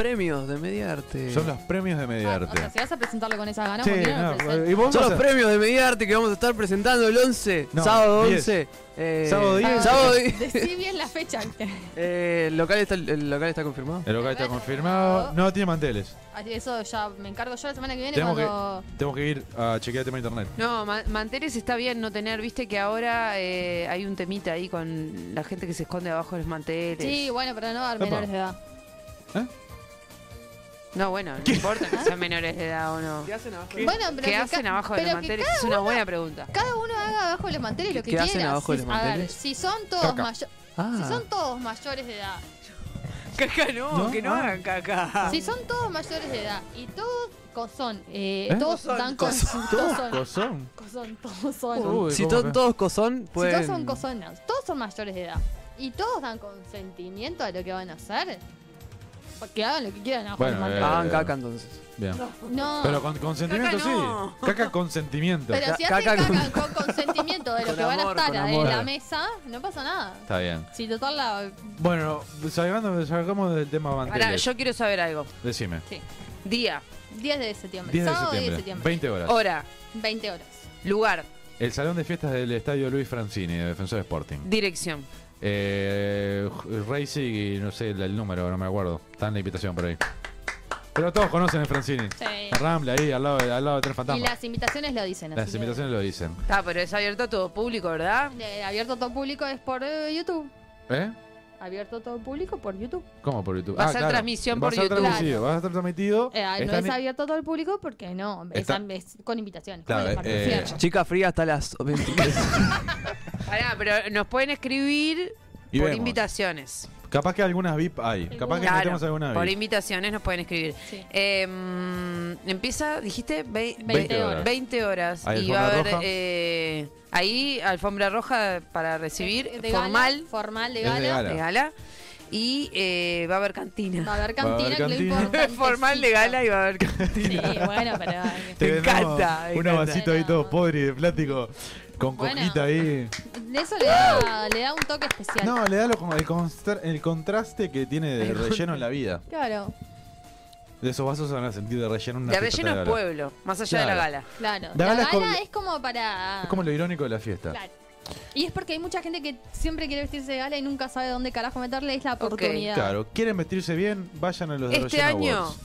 Premios de Mediarte. Son los premios de Ah, o Mediarte. sea, si vas a presentarlo con esas ganas, vos Son vas los a- premios de Mediarte que vamos a estar presentando el 11, No, sábado 10. 11. eh, Sábado 10. Sábado 10. Decí bien la fecha. Eh, el, local está, el local está confirmado. El local está confirmado. No tiene manteles. Eso ya me encargo yo la semana que viene Tenemos que, cuando... tenemos que ir a chequear el tema de internet. No, ma- manteles está bien no tener, viste que ahora eh, hay un temita ahí con la gente que se esconde abajo de los manteles. Sí, bueno, pero no dar Epa. menores de edad. No, bueno, no importa que sean menores de edad o no. ¿Qué hacen abajo? Bueno, pero ¿Qué que hacen abajo de los manteles? cada Es una uno- buena pregunta. Cada uno haga abajo de los manteles lo que ¿Qué hacen quiera. abajo de Si- los a ver, manteles? si son todos mayores... Ah. Si son todos mayores de edad, Caca no, No, que no ah. hagan caca. si son todos mayores de edad y todos son, eh, ¿Eh? todos dan con, todos ¿Cosón? cosón, todos son, Uy, si ¿cómo son que? todos cosón, si pueden... todos son cosonas, todos son mayores de edad y todos dan consentimiento a lo que van a hacer, que hagan lo que quieran abajo Bueno, del mantel. eh, Hagan caca entonces. Bien. no, Pero con consentimiento Caca no. sí. Caca consentimiento. pero si hacen caca caca con- con, consentimiento de lo con que van a estar con en amor. la mesa, no pasa nada. Está bien. Si total la... Bueno, salgamos, salgamos del tema manteles. Ahora, yo quiero saber algo. Decime. Sí, Día, 10 de septiembre. 10 de Sábado 10 de septiembre. septiembre. 20 horas. hora, 20 horas. lugar, El salón de fiestas del Estadio Luis Francini, de Defensor Sporting. dirección. Eh, Racing y no sé el, el número, no me acuerdo. Está en la invitación por ahí. Pero todos conocen el Francini. Sí. La Rambla ahí, al lado, de- al lado de Tres Y Fantasmas. las invitaciones lo dicen. Las así que- invitaciones lo dicen. Ah, pero es abierto a todo público, ¿verdad? Eh, abierto a todo público es por eh, YouTube. ¿Eh? Abierto a todo público por YouTube. ¿Cómo por YouTube? Va a ser transmisión Va a por ser YouTube. transmitido, Va a estar transmitido. Eh, no es abierto a todo el público porque no, es, Está- es con invitaciones. Claro, el eh. Chica fría hasta las 23. Pará, pero nos pueden escribir Y por vemos. invitaciones. Capaz que algunas VIP hay. Capaz que Claro, metemos alguna por VIP. invitaciones nos pueden escribir. Sí. Eh, mm, empieza, dijiste, Ve- 20 ve- horas. 20 horas. ¿Hay y va a haber roja? eh, ahí alfombra roja para recibir, De gala, formal, formal de Es de gala. gala. de gala. Y eh, va a haber cantina. Va a haber Va a haber cantina, que lo cantina. importante formal de gala y va a haber cantina. Sí, bueno, pero... Te Me vendemos encanta, me Unos encanta. vasitos ahí todos podres de plástico. Con Bueno. coquita ahí. Eso le da, le da un toque especial. No, le da lo- el, constar- el contraste que tiene de relleno en la vida. Claro, De esos vasos se van a sentir de relleno en una De fiesta relleno es gala. pueblo, más allá de la Claro. gala. claro. La La gala es gala como- es como para... Es como lo irónico de la fiesta. Claro. Y es porque hay mucha gente que siempre quiere vestirse de gala y nunca sabe dónde carajo meterle. Es la oportunidad. Claro, quieren vestirse bien, vayan a los de Este relleno año, Awards.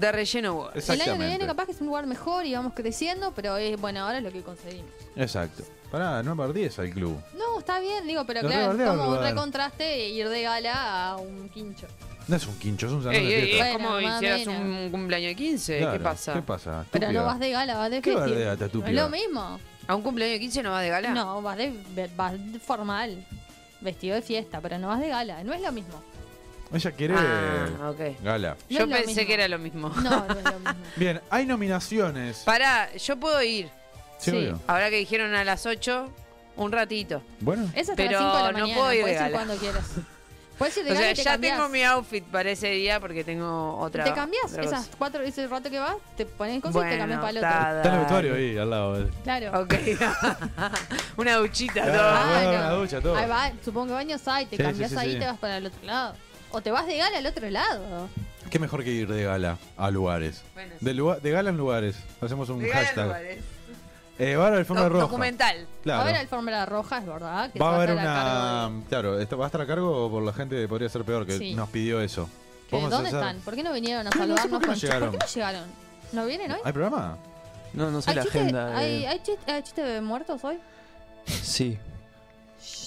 de relleno Awards. El año que Exactamente. viene capaz que es un lugar mejor y vamos creciendo, pero es bueno, ahora es lo que conseguimos. Exacto. Pará, no perdíes al club. No, está bien, digo, pero Lo claro, es como un recontraste ir de gala a un quincho. No es un quincho, es un salón Ey, de ey, fiesta. es Bueno, como más hicieras menos. un cumpleaños de 15. Claro, ¿Qué pasa? ¿Qué pasa? Pero Estúpida. no vas de gala, vas de ¿Qué fiesta. gala, ¿No es estúpida? lo mismo? ¿A un cumpleaños de 15 no vas de gala? No, vas de, vas de formal, vestido de fiesta, pero no vas de gala. No es lo mismo. Ella quiere Ah, ok. gala. No Yo es lo pensé mismo. que era lo mismo. No, no es lo mismo. Bien, hay nominaciones. Pará, yo puedo ir. Sí, obvio. Ahora que dijeron a las 8, un ratito. Bueno, hasta Pero las 5 de la no mañana. puedo ir de Puedes ir gala. cuando quieras. Puedes ir de O gala sea, y te ya cambiás. tengo mi outfit para ese día porque tengo otra. Te cambiás otra esas cuatro ese rato que vas, te pones cosas y te cambias para el otro. está, está en el dale. vestuario ahí, al lado. Claro. Ok. Una duchita, Claro. todo. Ah, ducha, todo. Ahí va, supongo que baños hay, te Sí, cambias sí, sí, ahí y sí. te vas para el otro lado. O te vas de gala al otro lado. ¿Qué mejor que ir de gala a lugares? Bueno, sí. De, lugar, de gala en lugares. Hacemos un De gala en hashtag. lugares. Eh, va a haber alfombra roja. Documental. Va a Claro. haber alfombra roja, es verdad. Que Va a haber estar a cargo una. Claro, esto va a estar a cargo por la gente de Podría Ser Peor, que Sí. nos pidió eso. ¿Que Vamos a ¿Dónde hacer- están? ¿Por qué no vinieron a No, no sé saludarnos por qué no llegaron. ¿Por qué no llegaron? ¿No vienen hoy? ¿Hay programa? No, no sé ¿Hay la chiste, agenda. de- ¿hay, hay chiste, hay chiste de muertos hoy? Sí.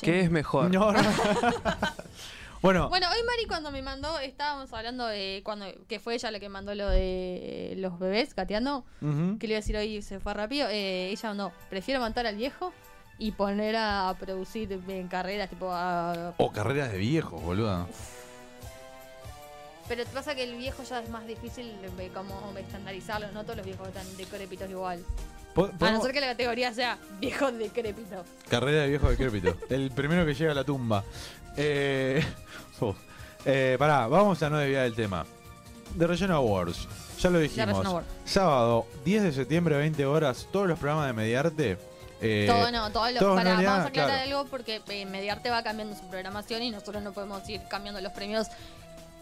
¿Qué es mejor? No, no. bueno, Bueno, hoy Mari cuando me mandó, estábamos hablando de cuando que fue ella la que mandó lo de los bebés gateando, ujú. que le iba a decir hoy se fue rápido, eh, ella no, prefiero matar al viejo y poner a producir en carreras tipo a... o carreras de viejos, boluda. Pero te pasa que el viejo ya es más difícil de como estandarizarlo, no todos los viejos están decrépitos igual. A no ser que la categoría sea viejo decrépito. Carrera de viejo decrépito. El primero que llega a la tumba. Eh, uf. Eh, pará, vamos a no desviar del tema. De Relleno Awards. Ya lo dijimos. Sábado, 10 de septiembre, 20 horas, todos los programas de Mediarte. eh, todo no, todo lo, realidad, vamos a aclarar claro. algo porque eh, Mediarte va cambiando su programación y nosotros no podemos ir cambiando los premios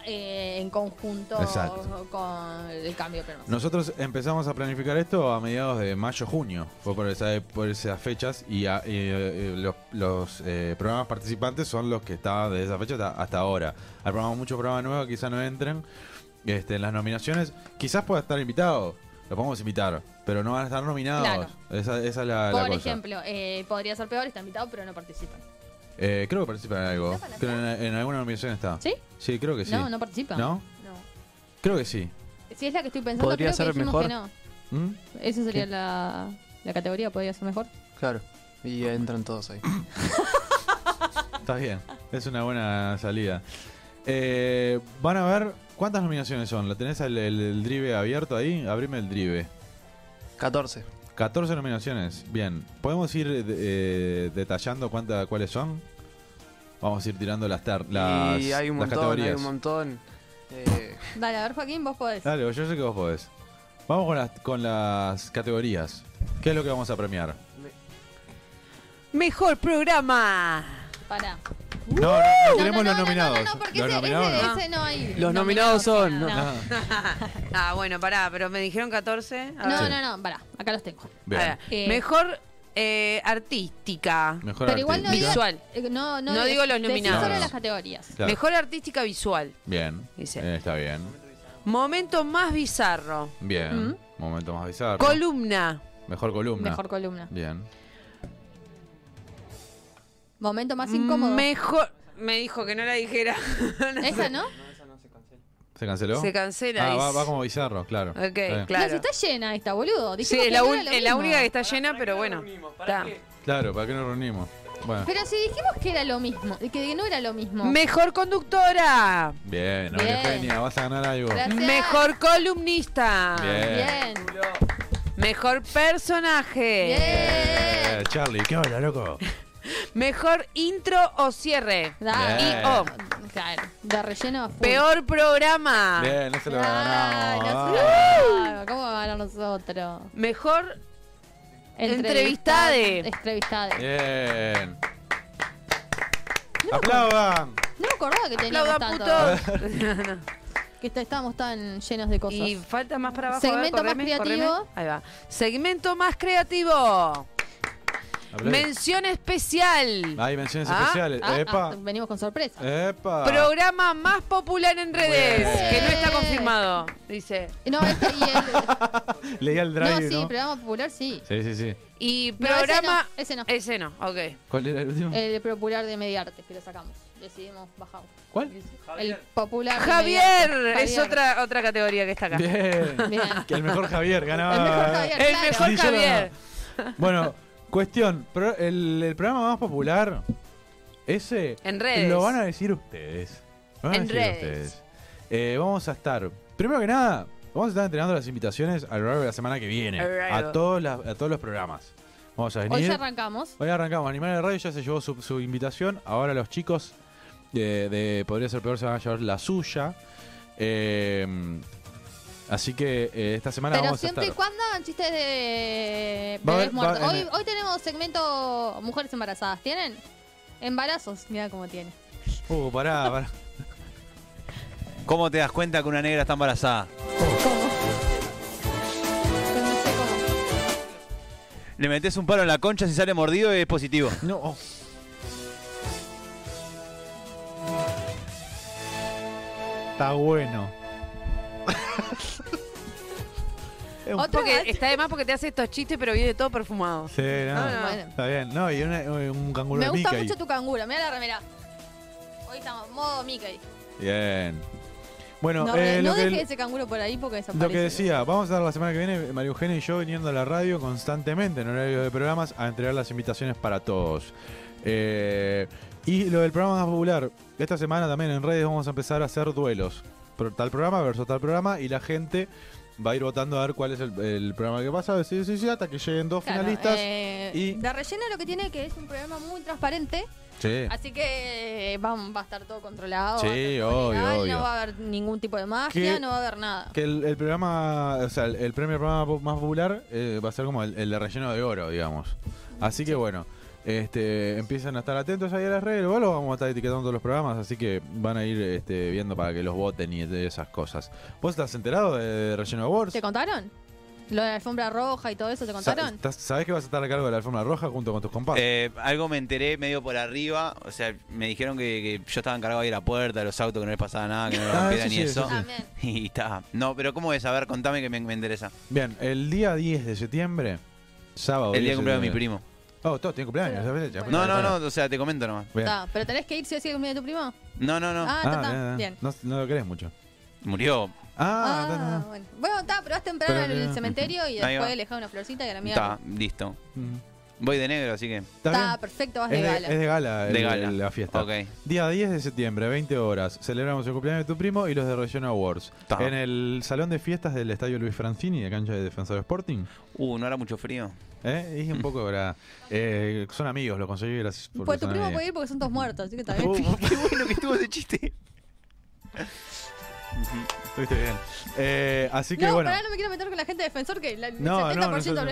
eh, en conjunto Exacto. con el cambio premios. Nosotros empezamos a planificar esto a mediados de mayo-junio. Fue por, esa- por esas fechas y, a- y, eh, los, los, eh, programas participantes son los que estaban desde esa fecha hasta, hasta ahora. Hay programas, muchos programas nuevos que quizás no entren este, en las nominaciones. Quizás pueda estar invitado, lo podemos invitar, pero no van a estar nominados. Claro. Esa, esa es la, la Por cosa. ejemplo, eh, podría ser peor, está invitado, pero no participan. Eh, creo que participa en algo. ¿Está para Creo en, en alguna nominación está. ¿Sí? Sí, creo que sí. No, no participa. ¿No? No. Creo que sí. Si es la que estoy pensando, Podría creo ser que dijimos mejor. que no. ¿Mm? Esa sería la, la categoría, podría ser mejor. Claro. Y entran todos ahí. Está bien, es una buena salida. Eh, Van a ver cuántas nominaciones son. ¿La tenés el, el, el drive abierto ahí? Abrime el drive. 14. 14 nominaciones. Bien. ¿Podemos ir eh, detallando cuánta, cuáles son? Vamos a ir tirando las, tar- las, y hay un las montón, categorías. hay un montón. Eh, Dale, a ver, Joaquín, vos podés. Dale, yo sé que vos podés. Vamos con las, con las categorías. ¿Qué es lo que vamos a premiar? Mejor programa. Pará. No, no, no, queremos los nominados. No, no, porque los ese, nominados ese, no. ese no hay. Los nominados son- No, No. no, Ah, bueno, pará, pero me dijeron 14. A no, ver. no, pará, acá los tengo. Bien. Eh, Mejor eh, artística. Mejor Pero igual no artística. Visual. eh, no, no, No digo los nominados. solo No, no. las categorías. Claro. Mejor artística visual. Bien. Dice. Eh, está bien. Momento más bizarro. Bien. Mm. Momento más bizarro. Columna. Mejor columna. Mejor columna. Bien. Momento más incómodo. Mejor. Me dijo que no la dijera. No ¿Esa sé. no? ¿Se canceló? Se cancela. Ah, va, como bizarro, claro. Ok, Está bien. No, claro. si está llena esta, boludo. Sí, Dijimos es que la, no lo es la única que está llena, pero bueno. Está. Claro, ¿para qué nos reunimos? Bueno. Pero si dijimos que era lo mismo, que no era lo mismo. Mejor conductora. Bien, Bien. Eugenia, vas a ganar algo. Gracias. Mejor columnista. Bien. Bien. Mejor personaje. Bien. Eh, Charlie, ¿qué hola, loco? Mejor intro o cierre. Bien. Y o. Claro, de relleno full. Peor programa. Bien, no se lo Ay, ganamos. no Ah. sé. ¿Cómo va a ganar nosotros? Mejor Entrevistade. Entrevistade. Bien. Aplaudan. No me acordaba que teníamos aplaudan tanto. putos. Que est- estábamos tan llenos de cosas. y falta más para abajo. a ver, Segmento más correme, creativo. correme. Ahí va. Segmento más creativo. Mención especial. Hay menciones Ah, especiales. Ah, Epa. ah, venimos con sorpresa. Epa. Programa más popular en redes. Bien. Que no está confirmado. Dice. No, este y el. Leía el drive, no, ¿no? sí, programa popular sí. Sí, sí, sí. Y No, programa. ese no. Ese no, ok. ¿Cuál era el último? El popular de Mediarte, que lo sacamos. Decidimos bajar. ¿Cuál? El popular. de Javier, Mediarte. es Javier. otra otra categoría que está acá. Bien. Bien. Que el mejor Javier ganaba. El mejor Javier. El claro. mejor Sí, yo lo- Javier. Bueno, cuestión. pro- el, el programa más popular, ese. En redes. Lo van a decir ustedes. Lo van a En decir redes. ustedes. Eh, vamos a estar. Primero que nada, vamos a estar entregando las invitaciones a lo largo de la semana que viene. A todos, las- a todos los programas. Vamos a venir. Hoy ya arrancamos. Hoy arrancamos. Animal de Radio ya se llevó su, su invitación. Ahora los chicos de, de Podría ser peor se van a llevar la suya. Eh, así que eh, esta semana Pero vamos a siempre y estar. cuando hagan chistes de Va a bebés haber- va- muertos. en Hoy, el- hoy tenemos segmento Mujeres Embarazadas. ¿Tienen? Embarazos. Mira cómo tiene. Uh, pará, pará. ¿Cómo te das cuenta que una negra está embarazada? ¿Cómo? Pero no sé cómo. Le metes un palo en la concha, si sale mordido es positivo. No. Está bueno. Porque vez. está de más porque te hace estos chistes, pero viene todo perfumado. Sí, no, No, no. Bueno. Está bien. No, y una- un canguro Me de gusta Mickey. mucho tu canguro. Mira la remera. Hoy estamos modo Mickey. Bien. Bueno, no eh, no lo, que, deje ese canguro por ahí porque desaparece. lo que decía, vamos a estar la semana que viene, María Eugenia y yo viniendo a la radio constantemente en horario de programas a entregar las invitaciones para todos. Eh, y lo del programa más popular, esta semana también en redes vamos a empezar a hacer duelos. Pro- Tal programa versus tal programa y la gente va a ir votando a ver cuál es el, el programa que pasa, sí, sí, sí, hasta que lleguen dos Claro, finalistas. eh, y- De relleno lo que tiene que es un programa muy transparente. Sí. Así que eh, va, va a estar todo controlado. Sí, va obvio, legal, obvio. No va a haber ningún tipo de magia, Que- no va a haber nada. Que el, el programa, o sea, el, el premio programa más popular eh, va a ser como el, el de relleno de oro, digamos. Así que bueno, este, empiezan a estar atentos ahí a las redes. Igual lo vamos a estar etiquetando todos los programas, así que van a ir este, viendo para que los voten y de esas cosas. ¿Vos estás enterado de Relleno Awards? ¿Te contaron? Lo de la alfombra roja y todo eso, ¿te Sa- contaron? estás- ¿Sabés que vas a estar a cargo de la alfombra roja junto con tus compadres? Eh, algo me enteré medio por arriba. O sea, me dijeron que, que yo estaba encargado de ir a la puerta de los autos, que no les pasaba nada, que no Ah, rompieran eso ni sí, eso. sí. Y está. No, pero ¿cómo es? A ver, contame que me, me interesa. Bien, el día 10 de septiembre, sábado. El 10 día de cumpleaños de mi primo. Oh, todos tienen cumpleaños. ¿sabes? Ya, No, no, no, o sea, te comento nomás. Bien. Está, ¿Pero tenés que ir si o sí al cumpleaños de tu primo? No, no, no. Ah, Ah, está, está. bien, Bien. No, no lo querés mucho. Murió. Ah, está, Ah, está. bueno. Bueno, está, pero vas temprano Pero en el cementerio y Ahí después va. le dejas una florcita y a la Está, mierda. listo. Mm. Voy de negro, así que. ¿Está Está, perfecto, vas Es de gala. es de gala, el- De gala. el- la fiesta. Ok. Día 10 de septiembre, 20 horas. Celebramos el cumpleaños de tu primo y los de Relleno Awards. Ta. En el salón de fiestas del Estadio Luis Francini, de cancha de Defensor Sporting. Uh, no era mucho frío. ¿Eh? Y un poco, ¿verdad? Eh, son amigos, lo conseguí gracias por Pues tu primo puede ir porque son todos muertos, así que está bien. Uh, Qué bueno que estuvo ese chiste. Estuviste bien. Eh, así que no, bueno. pará, no me quiero meter con la gente de defensor, que la- el No, no, 70% nosotros- de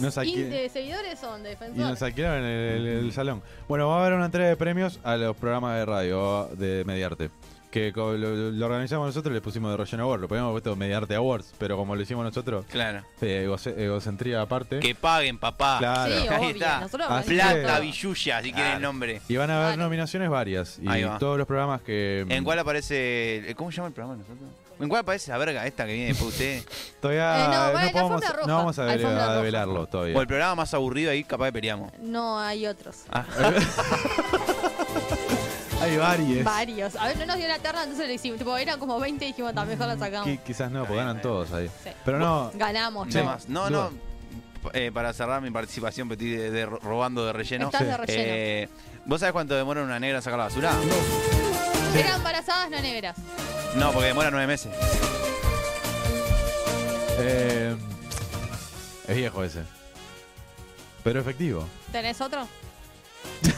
nuestros in- de seguidores son de Y defensor. nos alquilaron el, el- el salón. Bueno, va a haber una entrega de premios a los programas de radio de Mediarte. Que lo, lo organizamos nosotros y le pusimos de Relleno Award. Lo podíamos haber puesto Mediarte Awards, pero como lo hicimos nosotros, Claro. eh, egoce- egocentría aparte. Que paguen, papá. Claro. Sí, Ahí obvio. está. Plata, billulla, si quieren el nombre. Y van a haber Claro. nominaciones varias. Y Ahí va. todos los programas que. ¿En cuál aparece. ¿Cómo se llama el programa de nosotros? ¿En cuál aparece la verga esta que viene después de usted? Todavía Eh, no, podemos, no vamos a, roja. develarlo todavía. O el programa más aburrido ahí, capaz que peleamos. No, hay otros. Ah, Hay varios. Varios. A ver, no nos dio la terna, entonces le hicimos. Tipo, eran como 20 y dijimos, "Ta, mejor la sacamos. Qui- quizás no, porque ganan todos ahí. Sí. Pero no. Ganamos, más. No, no. eh, para cerrar mi participación, petit de, de ro- robando de relleno. Estás de Sí. relleno. Eh, ¿Vos sabés cuánto demora una negra en sacar la basura? Eran embarazadas, no negras. No, porque demora nueve meses. Eh, es viejo ese. Pero efectivo. ¿Tenés otro?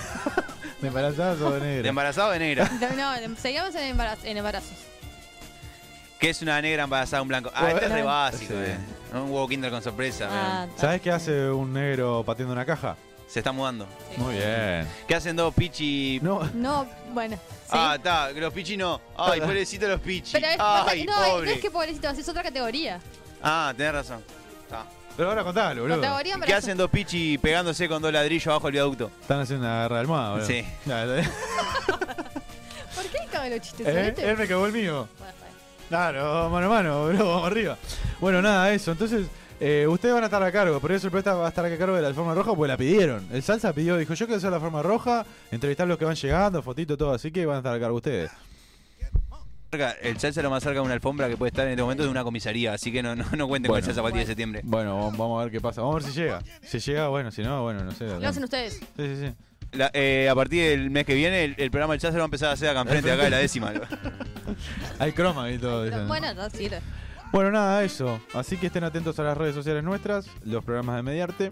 ¿De embarazadas o de ¿De negra? embarazado o de negra? No, no, seguimos en, embarazo, en embarazos. ¿Qué es una negra embarazada de un blanco? Ah, este es re básico, Sí. eh. Un huevo kinder con sorpresa. Ah, eh. ta. ¿Sabes qué hace un negro pateando una caja? Se está mudando. Muy bien. ¿Qué hacen dos pichi? No, No, bueno. Sí. Ah, está, los pichi no. Ay, pobrecito los pichi. Pero es, pasa Ay, que no, no pobre. es que pobrecito, es otra categoría. Ah, tenés razón. Está. Pero ahora contalo, boludo. Categoría ¿Qué embarazo. hacen dos pichi pegándose con dos ladrillos abajo del viaducto? Están haciendo una guerra de almohada, boludo. Sí. Ya, ya, ya. ¿Por qué caben los chistes? ¿Eh? Él me cagó el mío. Bueno. Claro, mano a mano, boludo, vamos arriba. Bueno, nada, eso. Entonces, eh, ustedes van a estar a cargo. Por eso va a estar a cargo de la alfombra roja, porque la pidieron. El Salsa pidió, dijo, yo quiero hacer la alfombra roja, entrevistar a los que van llegando, fotito, todo. Así que van a estar a cargo ustedes. El salsa lo más cerca de una alfombra que puede estar en este momento de una comisaría, así que no, no, no cuenten Bueno. con el salsa para el 10 de septiembre. Bueno, vamos- a ver qué pasa. Vamos a ver si llega. Si llega, bueno, si no, bueno, no sé. Lo hacen ustedes. Sí, sí, sí. La- eh, a partir del mes que viene, el, el programa del salsa lo va a empezar a hacer acá enfrente, acá de la décima. Hay croma y todo. dicen. Bueno, no sirve. Bueno, nada, eso. Así que estén atentos a las redes sociales nuestras, los programas de Mediarte.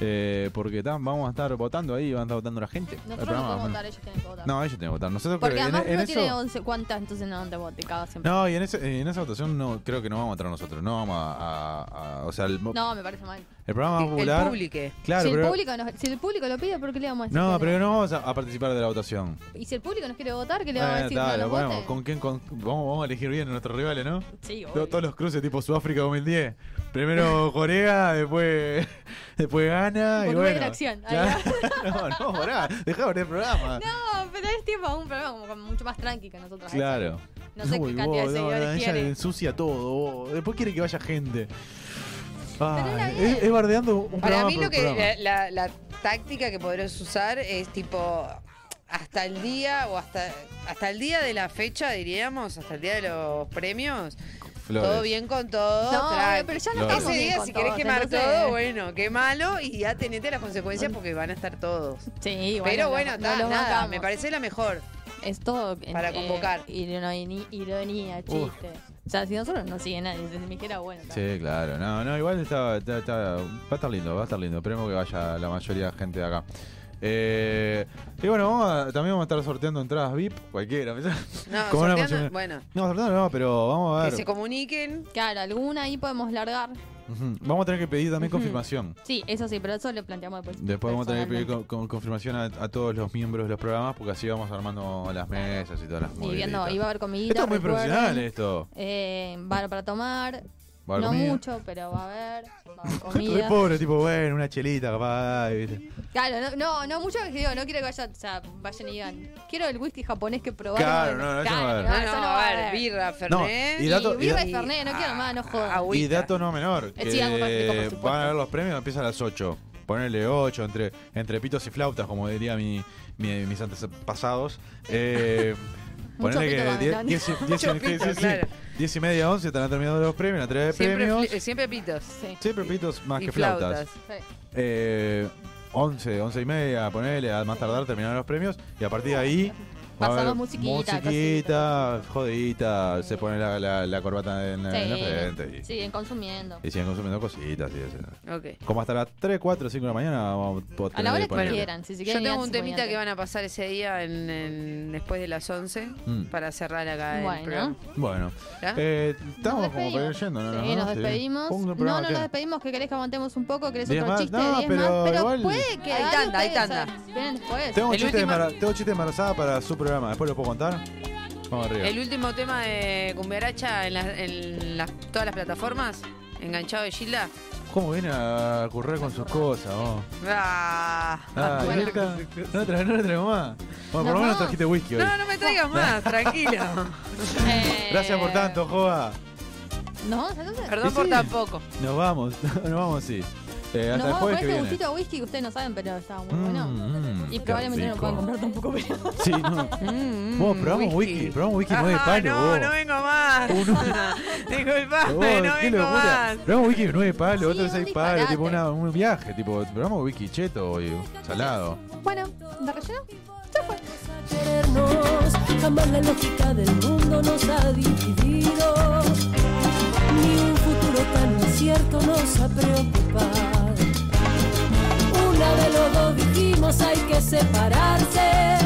Eh, porque tam, vamos a estar votando ahí, van a estar votando la gente. El Nosotros no programa, podemos bueno. votar, ellos tienen que votar. No, ellos tienen que votar. Nosotros Porque creo que en- además en, uno eso- tiene 11 cuantas, entonces no te vote cada siempre. No, y en, ese- en esa votación no creo que no vamos a entrar nosotros. No vamos a. a- a- o sea, el, No, me parece mal. el programa más El popular. público. Claro, si, el pero. público nos- si el público lo pide, ¿por qué le vamos a decir? No, que pero no vamos a, a participar de la votación. Y si el público nos quiere votar, ¿qué le vamos a decir? dale, no bueno? ¿con quién? con- vamos, vamos a elegir bien a nuestros rivales, ¿no? Sí, obvio. Todos los cruces tipo Sudáfrica 2010. Primero Corea, después, después Gana y Uruguay bueno. en acción. Claro. no, no, pará, dejá de ver el programa. No, pero es tipo un programa como, como mucho más tranqui que nosotros. Claro. No sé qué Uy, cantidad de vos, no, seguidores ella tiene. ensucia todo. vos. Después quiere que vaya gente. Es, bardeando un Para programa mí lo que programa. la, la- la táctica que podrás usar es tipo hasta el día o hasta hasta el día de la fecha diríamos, hasta el día de los premios, Flores. todo bien con todo. No, tranqui. pero ya no Flores. Ese bien día con si querés todos, quemar entonces- todo, bueno, qué malo y ya tenete las consecuencias porque van a estar todos. Sí, Pero bueno, no ta, nada, bancamos. me parece la mejor. Es todo en- Para eh, convocar. ironía, ironía, chiste. O sea, si nosotros no sigue nadie, si me dijera bueno. también. Sí, claro. No, no, igual está, está- está- va a estar lindo, va a estar lindo. Esperemos que vaya la mayoría de gente de acá. Eh, y bueno, vamos a- también vamos a estar sorteando entradas VIP, cualquiera. No, Como una sorteando- emoción- bueno, No, sorteando no, pero vamos a que ver. se comuniquen. Claro, alguna ahí podemos largar. Ujú. Vamos a tener que pedir también confirmación. Sí, eso sí, pero eso le planteamos después. Después vamos a tener que pedir personalmente. con- con- confirmación a, a todos los miembros de los programas porque así vamos armando las mesas y todas las Y viendo, iba a haber comida. Esto es muy profesional esto. Eh, bar para tomar. Va a haber no comida. mucho, pero va a haber. Va a haber Re comida. pobre, tipo, bueno, una chelita capaz. ¿viste? Claro, no, no, no mucho que digo, no quiero que vaya, o sea, vayan y digan, quiero el whisky japonés que probaron. Claro, no, no, eso no va a haber. No, eso no, no va a haber. birra, fernet. y dato- y birra y fernet, no quiero más, no jodan. agüita. Y dato no menor, Eh, que sí, supuesto. van a ver los premios, empieza a las 8. Ponerle 8 entre, entre pitos y flautas, como diría mi, mi- mis antepasados. Eh, Pito que también, 10 ¿no? 10 y- 10 y- Mucho sí, pito, sí, sí. claro. 10 y media, 11 estarán terminando los premios, la entrega de Siempre, premios. fli- siempre pitos. Sí. Siempre pitos más y que flautas. Sí. Eh, 11, 11 y media, ponele, a más tardar terminar los premios. Y a partir de ahí. Pasamos musiquita, musiquita, jodidita, se pone la, la- la corbata en, en la frente. Y, Siguen consumiendo. y siguen consumiendo cositas. Y eso. Ok. Como hasta las 3, 4, 5 de la mañana vamos a A la hora que quieran, si se Yo quieren. ir tengo un temita que van a pasar ese día en, en- después de las 11 Mm. para cerrar acá el Bueno. programa. Bueno, eh, estamos Nos como yendo, ¿no? Sí, ¿no? nos Sí. despedimos. No, no nos despedimos, que querés que aguantemos un poco, querés otro más. chiste, No, 10 pero más, pero igual- puede que Hay tanda, hay tanda. vienen después. Tengo un, El chiste de de embarazada para su programa. ¿Después lo puedo contar? Vamos arriba. El último tema de Cumbiaracha en, la- en las- todas las plataformas, enganchado de Gilda. ¿Cómo viene a currar con sus cosas? vos? Ah. Ah, Bueno. ¿y esta? No, tra no le traigo más. Bueno, por lo No. menos trajiste whisky hoy. No, no me traigas más, tranquilo. Eh, Gracias por tanto, Joa. ¿No? Perdón por sí. tan poco. Nos vamos, nos vamos, sí. Eh, hasta Nos vamos con este viene. gustito a whisky que ustedes no saben, pero estaba muy Mm, bueno. mm, Y qué probablemente no lo puedan comprar tampoco, pero. Sí, no. Mm, Vos, probamos whisky, probamos whisky Ajá, palos, No, vos. no vengo más. Uno. Disculpame, Vos, no vengo locura. más. Probamos whisky de nueve palos, Sí, otro de un seis palos, disparate. tipo una, un viaje, tipo, probamos whisky cheto y salado. Bueno, ¿de relleno? Se fue. jamás la lógica del mundo nos ha dividido, ni un futuro tan incierto nos ha preocupado de los dos dijimos hay que separarse.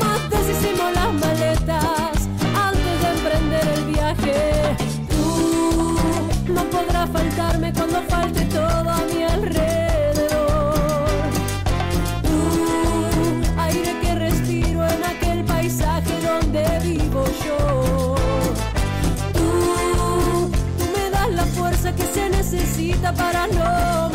Más deshicimos las maletas antes de emprender el viaje. Tú no podrás faltarme cuando falte todo a mi alrededor. Tú, aire que respiro en aquel paisaje donde vivo yo. Tú, tú me das la fuerza que se necesita para no